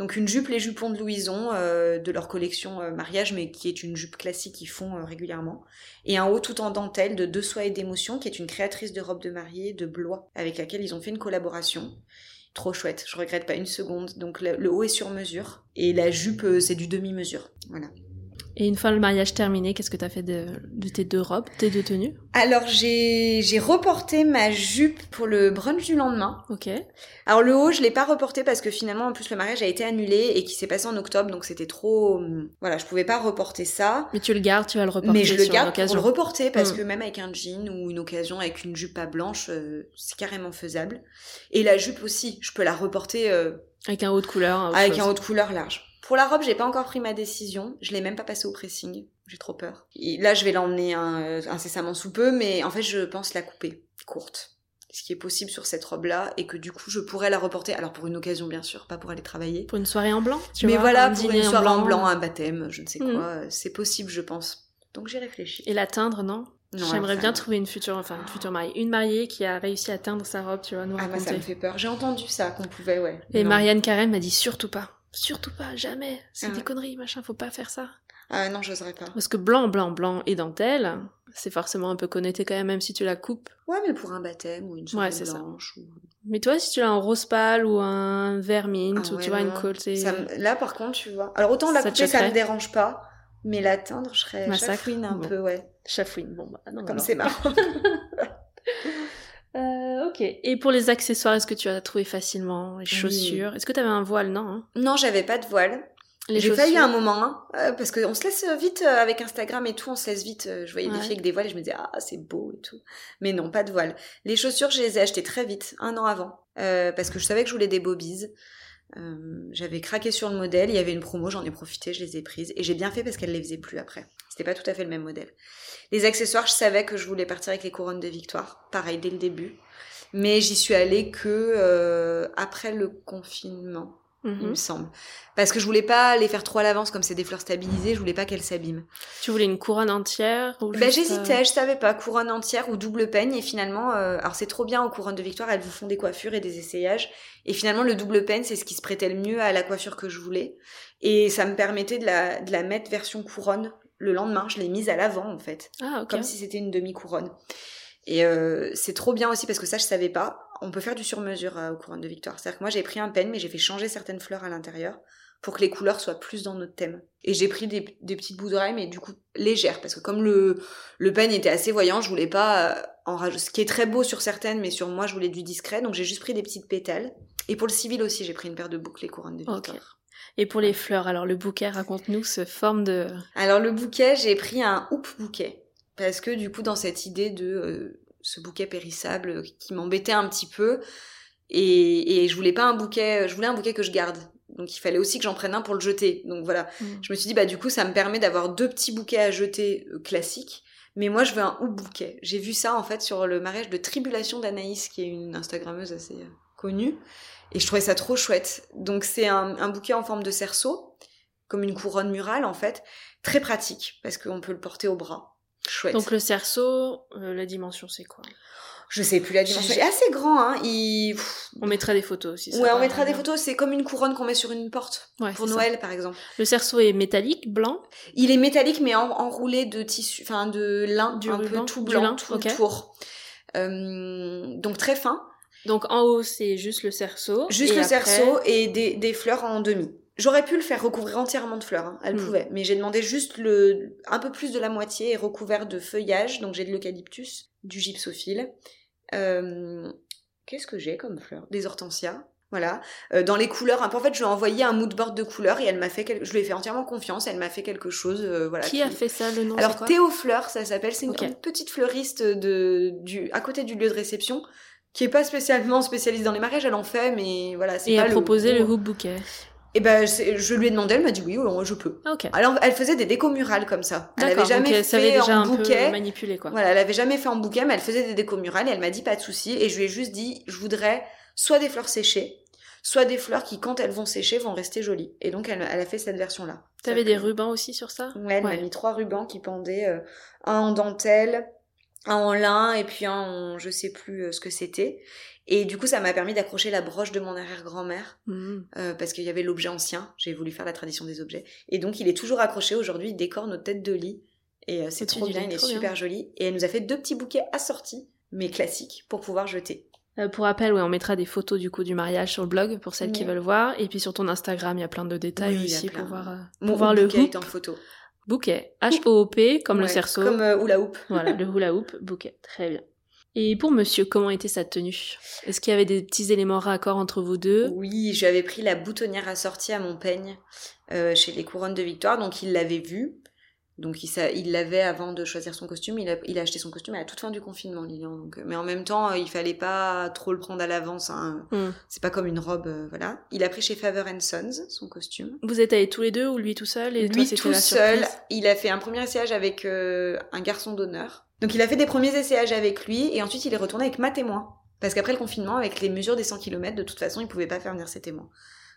Donc une jupe Les Jupons de Louison euh, de leur collection euh, mariage, mais qui est une jupe classique qu'ils font euh, régulièrement. Et un haut tout en dentelle de De Soie et d'Émotion, qui est une créatrice de robes de mariée de Blois, avec laquelle ils ont fait une collaboration. Trop chouette, je regrette pas une seconde. Donc le, le haut est sur mesure et la jupe c'est du demi-mesure. Voilà. Et une fois le mariage terminé, qu'est-ce que t'as fait de, de tes deux robes, tes deux tenues? Alors j'ai j'ai reporté ma jupe pour le brunch du lendemain. Ok. Alors le haut, je l'ai pas reporté parce que finalement, en plus, le mariage a été annulé et qui s'est passé en octobre, donc c'était trop. Voilà, je pouvais pas reporter ça. Mais tu le gardes, tu vas le reporter Mais je le garde pour le reporter parce Mm. que même avec un jean ou une occasion avec une jupe pas blanche, euh, c'est carrément faisable. Et la jupe aussi, je peux la reporter euh, Avec un haut de couleur. autre avec chose. un haut de couleur large. Pour la robe, j'ai pas encore pris ma décision. Je l'ai même pas passé au pressing. J'ai trop peur. Et là, je vais l'emmener euh, incessamment sous peu, mais en fait, je pense la couper courte. Ce qui est possible sur cette robe-là, et que du coup, je pourrais la reporter. Alors pour une occasion, bien sûr, pas pour aller travailler. Pour une soirée en blanc, tu mais vois, voilà, un pour une soirée en blanc, un baptême, je ne sais Mhm. quoi, c'est possible, je pense. Donc j'ai réfléchi. Et la teindre, non, J'aimerais bien trouver une future, enfin une future mariée, une mariée qui a réussi à teindre sa robe, tu vois, nous Ah, moi, ça me fait peur. J'ai entendu ça, qu'on pouvait, ouais. Et Non. Marianne Carême m'a dit surtout pas, surtout pas, jamais. C'est Ah des conneries, machin, faut pas faire ça. Ah non, j'oserais pas. Parce que blanc, blanc, blanc et dentelle, c'est forcément un peu connoté quand même, même si tu la coupes. Ouais, mais pour un baptême ou une Ouais, c'est ça. blanche. ou- Mais toi, si tu l'as en rose pâle ou un vert mint, Ah ou ouais, tu vois, une non. c'est... Ça Là, par contre, tu vois. Alors, autant la Ça couper, ça me dérange pas. Mais l'atteindre, je serais Massacre. chafouine un Bon. peu, ouais. Chafouine, bon bah non. Comme c'est marrant. Ok. Et pour les accessoires, est-ce que tu as trouvé facilement Les chaussures? Est-ce que tu avais un voile Non. hein? Non, j'avais pas de voile. J'ai failli à un moment, hein, euh, parce qu'on se laisse vite euh, avec Instagram et tout, on se laisse vite. euh, je voyais des Ouais. filles avec des voiles et je me disais, ah, c'est beau et tout. Mais non, pas de voile. Les chaussures, je les ai achetées très vite, un an avant, euh, parce que je savais que je voulais des bobies. Euh, J'avais craqué sur le modèle, il y avait une promo, j'en ai profité, je les ai prises. Et j'ai bien fait parce qu'elle les faisait plus après. C'était pas tout à fait le même modèle. Les accessoires, je savais que je voulais partir avec les couronnes de victoire. Pareil, dès le début. Mais j'y suis allée que euh, après le confinement il Mhm. me semble. Parce que je voulais pas les faire trop à l'avance, comme c'est des fleurs stabilisées, je voulais pas qu'elles s'abîment. Tu voulais une couronne entière ou juste, j'hésitais, je savais pas, couronne entière ou double peigne, et finalement, euh, alors c'est trop bien aux couronnes de victoire, elles vous font des coiffures et des essayages, et finalement le double peigne, c'est ce qui se prêtait le mieux à la coiffure que je voulais, et ça me permettait de la, de la mettre version couronne le lendemain, je l'ai mise à l'avant en fait, Ah, comme si c'était une demi-couronne. Et euh, c'est trop bien aussi parce que ça je savais pas. On peut faire du sur-mesure euh, aux couronnes de victoire. C'est-à-dire que moi j'ai pris un peigne mais j'ai fait changer certaines fleurs à l'intérieur pour que les couleurs soient plus dans notre thème. Et j'ai pris des, des petites bouts d'oreilles mais du coup légères parce que comme le, le peigne était assez voyant, je voulais pas euh, en rajouter. Ce qui est très beau sur certaines mais sur moi je voulais du discret donc j'ai juste pris des petites pétales. Et pour le civil aussi j'ai pris une paire de boucles les couronnes de victoire. Et pour les fleurs, alors le bouquet, raconte-nous ce forme de. Alors le bouquet, j'ai pris un hoop bouquet parce que du coup dans cette idée de euh, ce bouquet périssable qui m'embêtait un petit peu et, et je voulais pas un bouquet, je voulais un bouquet que je garde. Donc il fallait aussi que j'en prenne un pour le jeter. Donc voilà, Mm. je me suis dit bah du coup ça me permet d'avoir deux petits bouquets à jeter euh, classiques. Mais moi je veux un hoop bouquet. J'ai vu ça en fait sur le mariage de Tribulation d'Anaïs qui est une Instagrammeuse assez euh, connue et je trouvais ça trop chouette. Donc c'est un, un bouquet en forme de cerceau comme une couronne murale en fait, très pratique parce qu'on peut le porter au bras. Chouette. Donc le cerceau, euh, la dimension, c'est quoi? Je sais plus la dimension. Il est assez grand, hein. Il... On mettra des photos aussi. Ouais, on mettra des photos. C'est comme une couronne qu'on met sur une porte Ouais, pour ça. Noël, par exemple. Le cerceau est métallique, blanc? Il est métallique, mais en- enroulé de tissu, enfin de lin, Du un ruban, peu tout blanc, lin, tout ok. le tour. Euh, donc très fin. Donc en haut, c'est juste le cerceau. Juste et le après- cerceau et des, des fleurs en demi. J'aurais pu le faire recouvrir entièrement de fleurs, hein, elle Mm. pouvait, mais j'ai demandé juste le un peu plus de la moitié et recouvert de feuillage, donc j'ai de l'eucalyptus, du gypsophile. Euh, Qu'est-ce que j'ai comme fleurs? Des hortensias. Voilà, Euh, dans les couleurs. En fait, je lui ai envoyé un mood board de couleurs et elle m'a fait. quel- Je lui ai fait entièrement confiance. Elle m'a fait quelque chose. euh, voilà. Qui a fait ça le nom Alors quoi? Théo Fleur, ça s'appelle. C'est une, petite fleuriste de du à côté du lieu de réception, qui est pas spécialement spécialiste dans les mariages. Elle en fait, mais voilà. Et pas a proposé le hoop bouquet. Et ben, je lui ai demandé. Elle m'a dit oui, je peux. Alors, elle faisait des décos murales comme ça. Elle avait jamais fait déjà en un bouquet. peu manipuler quoi. Voilà, elle avait jamais fait en bouquet, mais elle faisait des décos murales et elle m'a dit pas de souci. Et je lui ai juste dit, je voudrais soit des fleurs séchées, soit des fleurs qui, quand elles vont sécher, vont rester jolies. Et donc, elle, elle a fait cette version-là. T'avais Ça des rubans aussi sur ça? Ouais, elle Ouais. m'a mis trois rubans qui pendaient, euh, un en dentelle, un en lin et puis un en, je sais plus euh, ce que c'était. Et du coup, ça m'a permis d'accrocher la broche de mon arrière-grand-mère Mhm. euh, parce qu'il y avait l'objet ancien. J'ai voulu faire la tradition des objets. Et donc, il est toujours accroché aujourd'hui. Il décore notre tête de lit. Et euh, c'est Au-dessus trop bien. Il est trop bien. super joli. Et elle nous a fait deux petits bouquets assortis, mais classiques, pour pouvoir jeter. Euh, pour rappel, ouais, on mettra des photos du coup du mariage sur le blog pour celles qui veulent voir. Et puis sur ton Instagram, il y a plein de détails Oui, aussi pour voir, euh, Mon voir le bouquet hoop. est en photo. Bouquet. H-O-O-P, comme le cerceau. Comme euh, hula hoop. Voilà, le hula hoop, bouquet. Très bien. Et pour monsieur, comment était sa tenue? Est-ce qu'il y avait des petits éléments raccords entre vous deux? Oui, je lui avais pris la boutonnière assortie à mon peigne euh, chez les couronnes de victoire, donc il l'avait vue. Donc il l'avait avant de choisir son costume. Il a, il a acheté son costume à la toute fin du confinement, Lilian. Donc, euh, mais en même temps, euh, il fallait pas trop le prendre à l'avance. Hein. Hmm. C'est pas comme une robe, euh, voilà. Il a pris chez Faver Sons son costume. Vous êtes allés tous les deux ou lui tout seul et Lui tout la seul, il a fait un premier essayage avec euh, un garçon d'honneur. Donc il a fait des premiers essayages avec lui et ensuite il est retourné avec ma témoin. Parce qu'après le confinement, avec les mesures des 100 km, de toute façon, il pouvait pas faire venir ses témoins.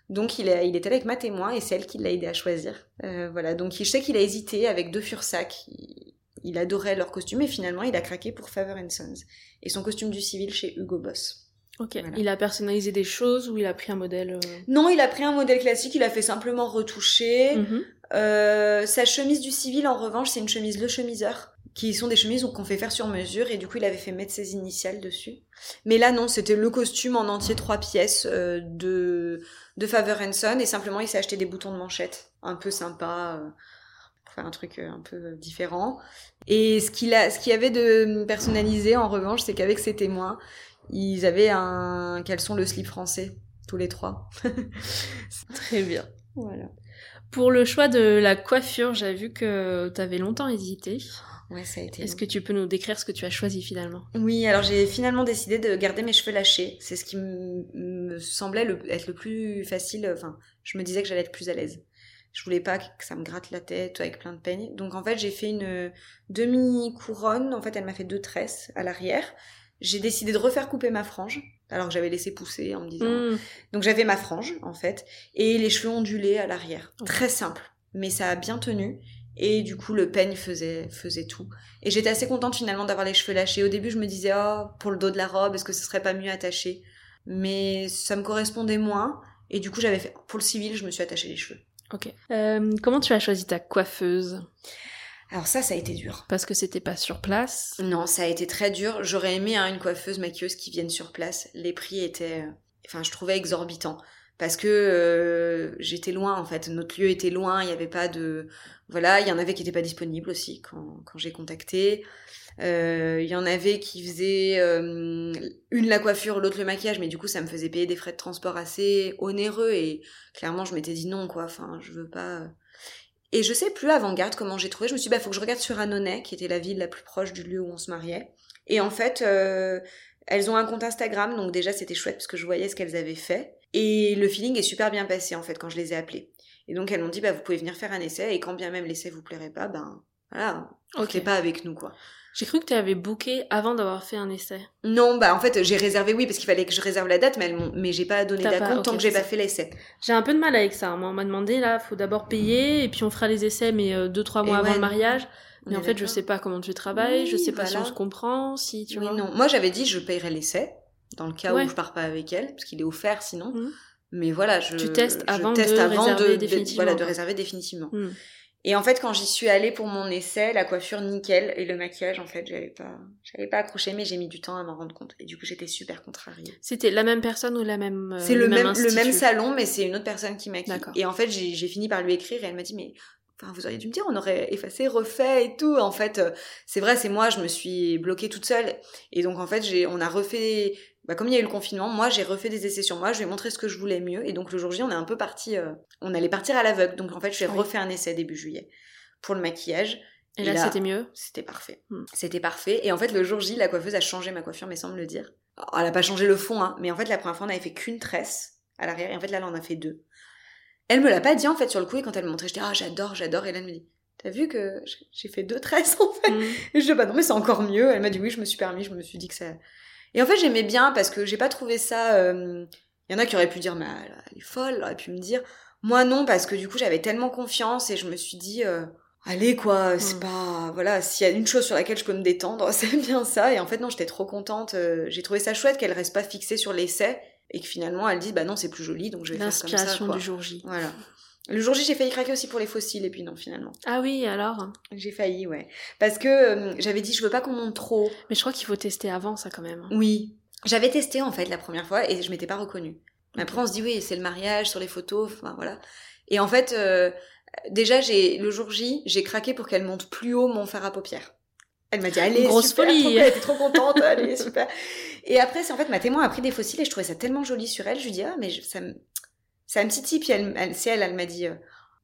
Donc il, a, il est allé avec ma témoin et c'est elle qui l'a aidé à choisir. Euh, voilà, donc je sais qu'il a hésité avec deux Fursac. Il, il adorait leur costume et finalement il a craqué pour Faver Sons. Et son costume du civil chez Hugo Boss. Ok. Voilà. Il a personnalisé des choses ou il a pris un modèle euh, Non, il a pris un modèle classique, il a fait simplement retoucher. mhm. Euh, sa chemise du civil, en revanche, c'est une chemise Le Chemiseur, qui sont des chemises qu'on fait faire sur mesure, et du coup, il avait fait mettre ses initiales dessus. Mais là, non, c'était le costume en entier, trois pièces euh, de, de Faver Son, et simplement, il s'est acheté des boutons de manchette, un peu sympa, euh, pour faire un truc euh, un peu différent. Et ce qu'il a, ce qu'il y avait de personnalisé, en revanche, c'est qu'avec ses témoins, ils avaient un caleçon le slip français, tous les trois. Très bien. Voilà. Pour le choix de la coiffure, j'ai vu que t'avais longtemps hésité. Ouais, ça a été. Est-ce que tu peux nous décrire ce que tu as choisi finalement? Oui, alors j'ai finalement décidé de garder mes cheveux lâchés. C'est ce qui me semblait le- être le plus facile. Enfin, je me disais que j'allais être plus à l'aise. Je voulais pas que ça me gratte la tête avec plein de peignes. Donc en fait, j'ai fait une demi-couronne. En fait, elle m'a fait deux tresses à l'arrière. J'ai décidé de refaire couper ma frange, alors que j'avais laissé pousser en me disant. Hmm. Donc j'avais ma frange, en fait, et les cheveux ondulés à l'arrière. Très simple, mais ça a bien tenu. Et du coup, le peigne faisait, faisait tout. Et j'étais assez contente finalement d'avoir les cheveux lâchés. Au début, je me disais, oh, pour le dos de la robe, est-ce que ce serait pas mieux attaché? Mais ça me correspondait moins. Et du coup, j'avais fait, pour le civil, je me suis attaché les cheveux. Ok. Euh, comment tu as choisi ta coiffeuse? Alors ça, ça a été dur. Parce que c'était pas sur place? Non, ça a été très dur. J'aurais aimé hein, une coiffeuse maquilleuse qui vienne sur place. Les prix étaient, enfin, je trouvais exorbitants parce que euh, j'étais loin en fait. Notre lieu était loin. Il n'y avait pas de, voilà, il y en avait qui n'étaient pas disponibles aussi quand, quand j'ai contacté. Euh, Il y en avait qui faisaient euh, une la coiffure, l'autre le maquillage, mais du coup ça me faisait payer des frais de transport assez onéreux et clairement je m'étais dit non quoi. Enfin, je veux pas. euh. Et je sais plus avant-garde comment j'ai trouvé. Je me suis dit, bah, faut que je regarde sur Annonay, qui était la ville la plus proche du lieu où on se mariait. Et en fait, euh, elles ont un compte Instagram, donc déjà c'était chouette parce que je voyais ce qu'elles avaient fait. Et le feeling est super bien passé en fait quand je les ai appelées. Et donc elles m'ont dit, bah, vous pouvez venir faire un essai, et quand bien même l'essai vous plairait pas, ben voilà, Ok. pas avec nous quoi. J'ai cru que tu avais booké avant d'avoir fait un essai. Non, bah en fait j'ai réservé, oui, parce qu'il fallait que je réserve la date, mais, elles mais j'ai pas donné ok, tant que j'ai pas fait l'essai. J'ai un peu de mal avec ça. Moi, on m'a demandé là, faut d'abord payer et puis on fera les essais, mais euh, deux trois mois Et avant ouais, le mariage. Mais en fait, je sais pas comment tu travailles, je sais pas si on se comprend, si tu Oui, vois. non. Moi, j'avais dit je payerais l'essai dans le cas Ouais. où je pars pas avec elle, parce qu'il est offert sinon. Mhm. Mais voilà, je Tu testes je avant teste de avant réserver de, de- définitivement, voilà, de quoi. réserver définitivement. Hmm. Et en fait, quand j'y suis allée pour mon essai, la coiffure nickel et le maquillage, en fait, j'avais pas, j'avais pas accroché, mais j'ai mis du temps à m'en rendre compte. Et du coup, j'étais super contrariée. C'était la même personne ou la même. euh, C'est le, même, le même salon, mais c'est une autre personne qui maquille. Et en fait, j'ai fini par lui écrire et elle m'a dit, mais enfin, vous auriez dû me dire, on aurait effacé, refait et tout. En fait, euh, c'est vrai, c'est moi, je me suis bloquée toute seule. Et donc, en fait, j'ai, on a refait, bah, comme il y a eu le confinement, moi, j'ai refait des essais sur moi, je lui ai montré ce que je voulais mieux. Et donc, le jour J, on est un peu parti, euh, on allait partir à l'aveugle. Donc, en fait, j'ai Oui. refait un essai début juillet pour le maquillage. Et là, c'était mieux? C'était parfait. Hmm. C'était parfait. Et en fait, le jour J, la coiffeuse a changé ma coiffure, mais sans me le dire. Alors, elle a pas changé le fond, hein. Mais en fait, la première fois, on avait fait qu'une tresse à l'arrière. Et en fait, là, là, on a fait deux. Elle me l'a pas dit, en fait, sur le coup. Et quand elle me montrait, je dis, ah, j'adore, j'adore. Et là, elle me dit, t'as vu que j'ai- fait deux tresses, en fait? Mm. Et je dis, bah non, mais c'est encore mieux. Elle m'a dit, oui, je me suis permis. Je me suis dit que ça. Et en fait, j'aimais bien parce que j'ai pas trouvé ça. euh, Il y en a qui auraient pu dire, mais elle, elle est folle. Elle aurait pu me dire. Moi, non, parce que du coup, j'avais tellement confiance et je me suis dit, euh, allez, quoi, c'est Mm. pas. Voilà, s'il y a une chose sur laquelle je peux me détendre, c'est bien ça. Et en fait, non, j'étais trop contente. euh, J'ai trouvé ça chouette qu'elle reste pas fixée sur l'essai et que finalement, elle dise, bah non, c'est plus joli, donc je vais faire comme ça. L'inspiration du jour J. Voilà. Le jour J, j'ai failli craquer aussi pour les fossiles, et puis non, finalement. Ah oui, alors? J'ai failli, ouais. Parce que euh, j'avais dit, je veux pas qu'on monte trop. Mais je crois qu'il faut tester avant ça quand même. Oui. J'avais testé en fait la première fois et je m'étais pas reconnue. Mais après on se dit oui c'est le mariage sur les photos, enfin voilà. Et en fait euh, déjà j'ai le jour J j'ai craqué pour qu'elle monte plus haut mon fer à paupières. Elle m'a dit allez Grosse super, folie. trop elle était trop contente, allez super. Et après c'est en fait ma témoin a pris des fossiles et je trouvais ça tellement joli sur elle. Je lui dis ah mais je- ça me ça me titille puis elle, elle c'est elle elle m'a dit euh,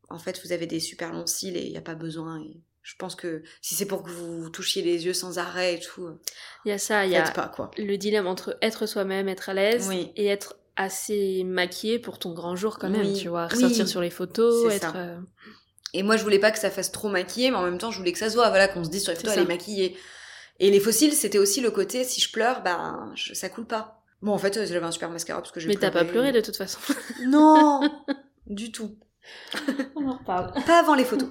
en fait vous avez des super longs cils et il y a pas besoin et je pense que si c'est pour que vous touchiez les yeux sans arrêt et tout, Il y a ça, il y a pas quoi. le dilemme entre être soi-même, être à l'aise, Oui. et être assez maquillée pour ton grand jour quand même, Oui. tu vois. Oui. Ressortir sur les photos, être... ça. euh, Et moi, je voulais pas que ça fasse trop maquillé, mais en même temps, je voulais que ça se voit, voilà, qu'on se dise sur les photos, elle est maquillée. Et les fossiles, c'était aussi le côté, si je pleure, bah, je- ça coule pas. Bon, en fait, euh, j'avais un super mascara parce que j'ai Mais t'as pas pleuré de toute façon. Non Du tout. On en reparle. Pas avant les photos.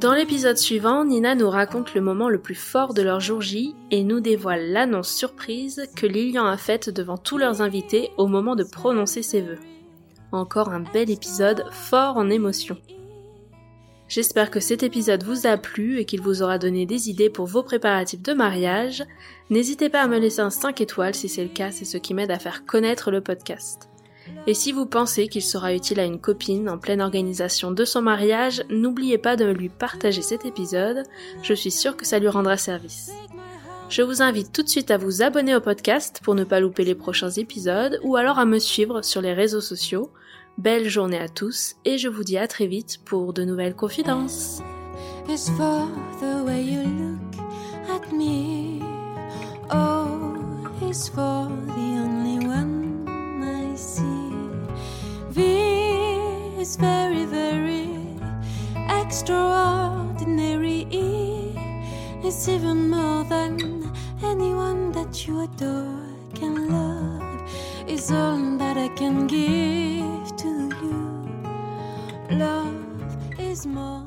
Dans l'épisode suivant, Nina nous raconte le moment le plus fort de leur jour J et nous dévoile l'annonce surprise que Lilian a faite devant tous leurs invités au moment de prononcer ses vœux. Encore un bel épisode fort en émotion. J'espère que cet épisode vous a plu et qu'il vous aura donné des idées pour vos préparatifs de mariage. N'hésitez pas à me laisser un 5 étoiles si c'est le cas, c'est ce qui m'aide à faire connaître le podcast. Et si vous pensez qu'il sera utile à une copine en pleine organisation de son mariage, n'oubliez pas de lui partager cet épisode, je suis sûre que ça lui rendra service. Je vous invite tout de suite à vous abonner au podcast pour ne pas louper les prochains épisodes ou alors à me suivre sur les réseaux sociaux. Belle journée à tous et je vous dis à très vite pour de nouvelles confidences. is for the way you look at me. O is for the only one I see. V is very, very extraordinary. E is even more than anyone that you adore can love. Is all that I can give to you. Love is more.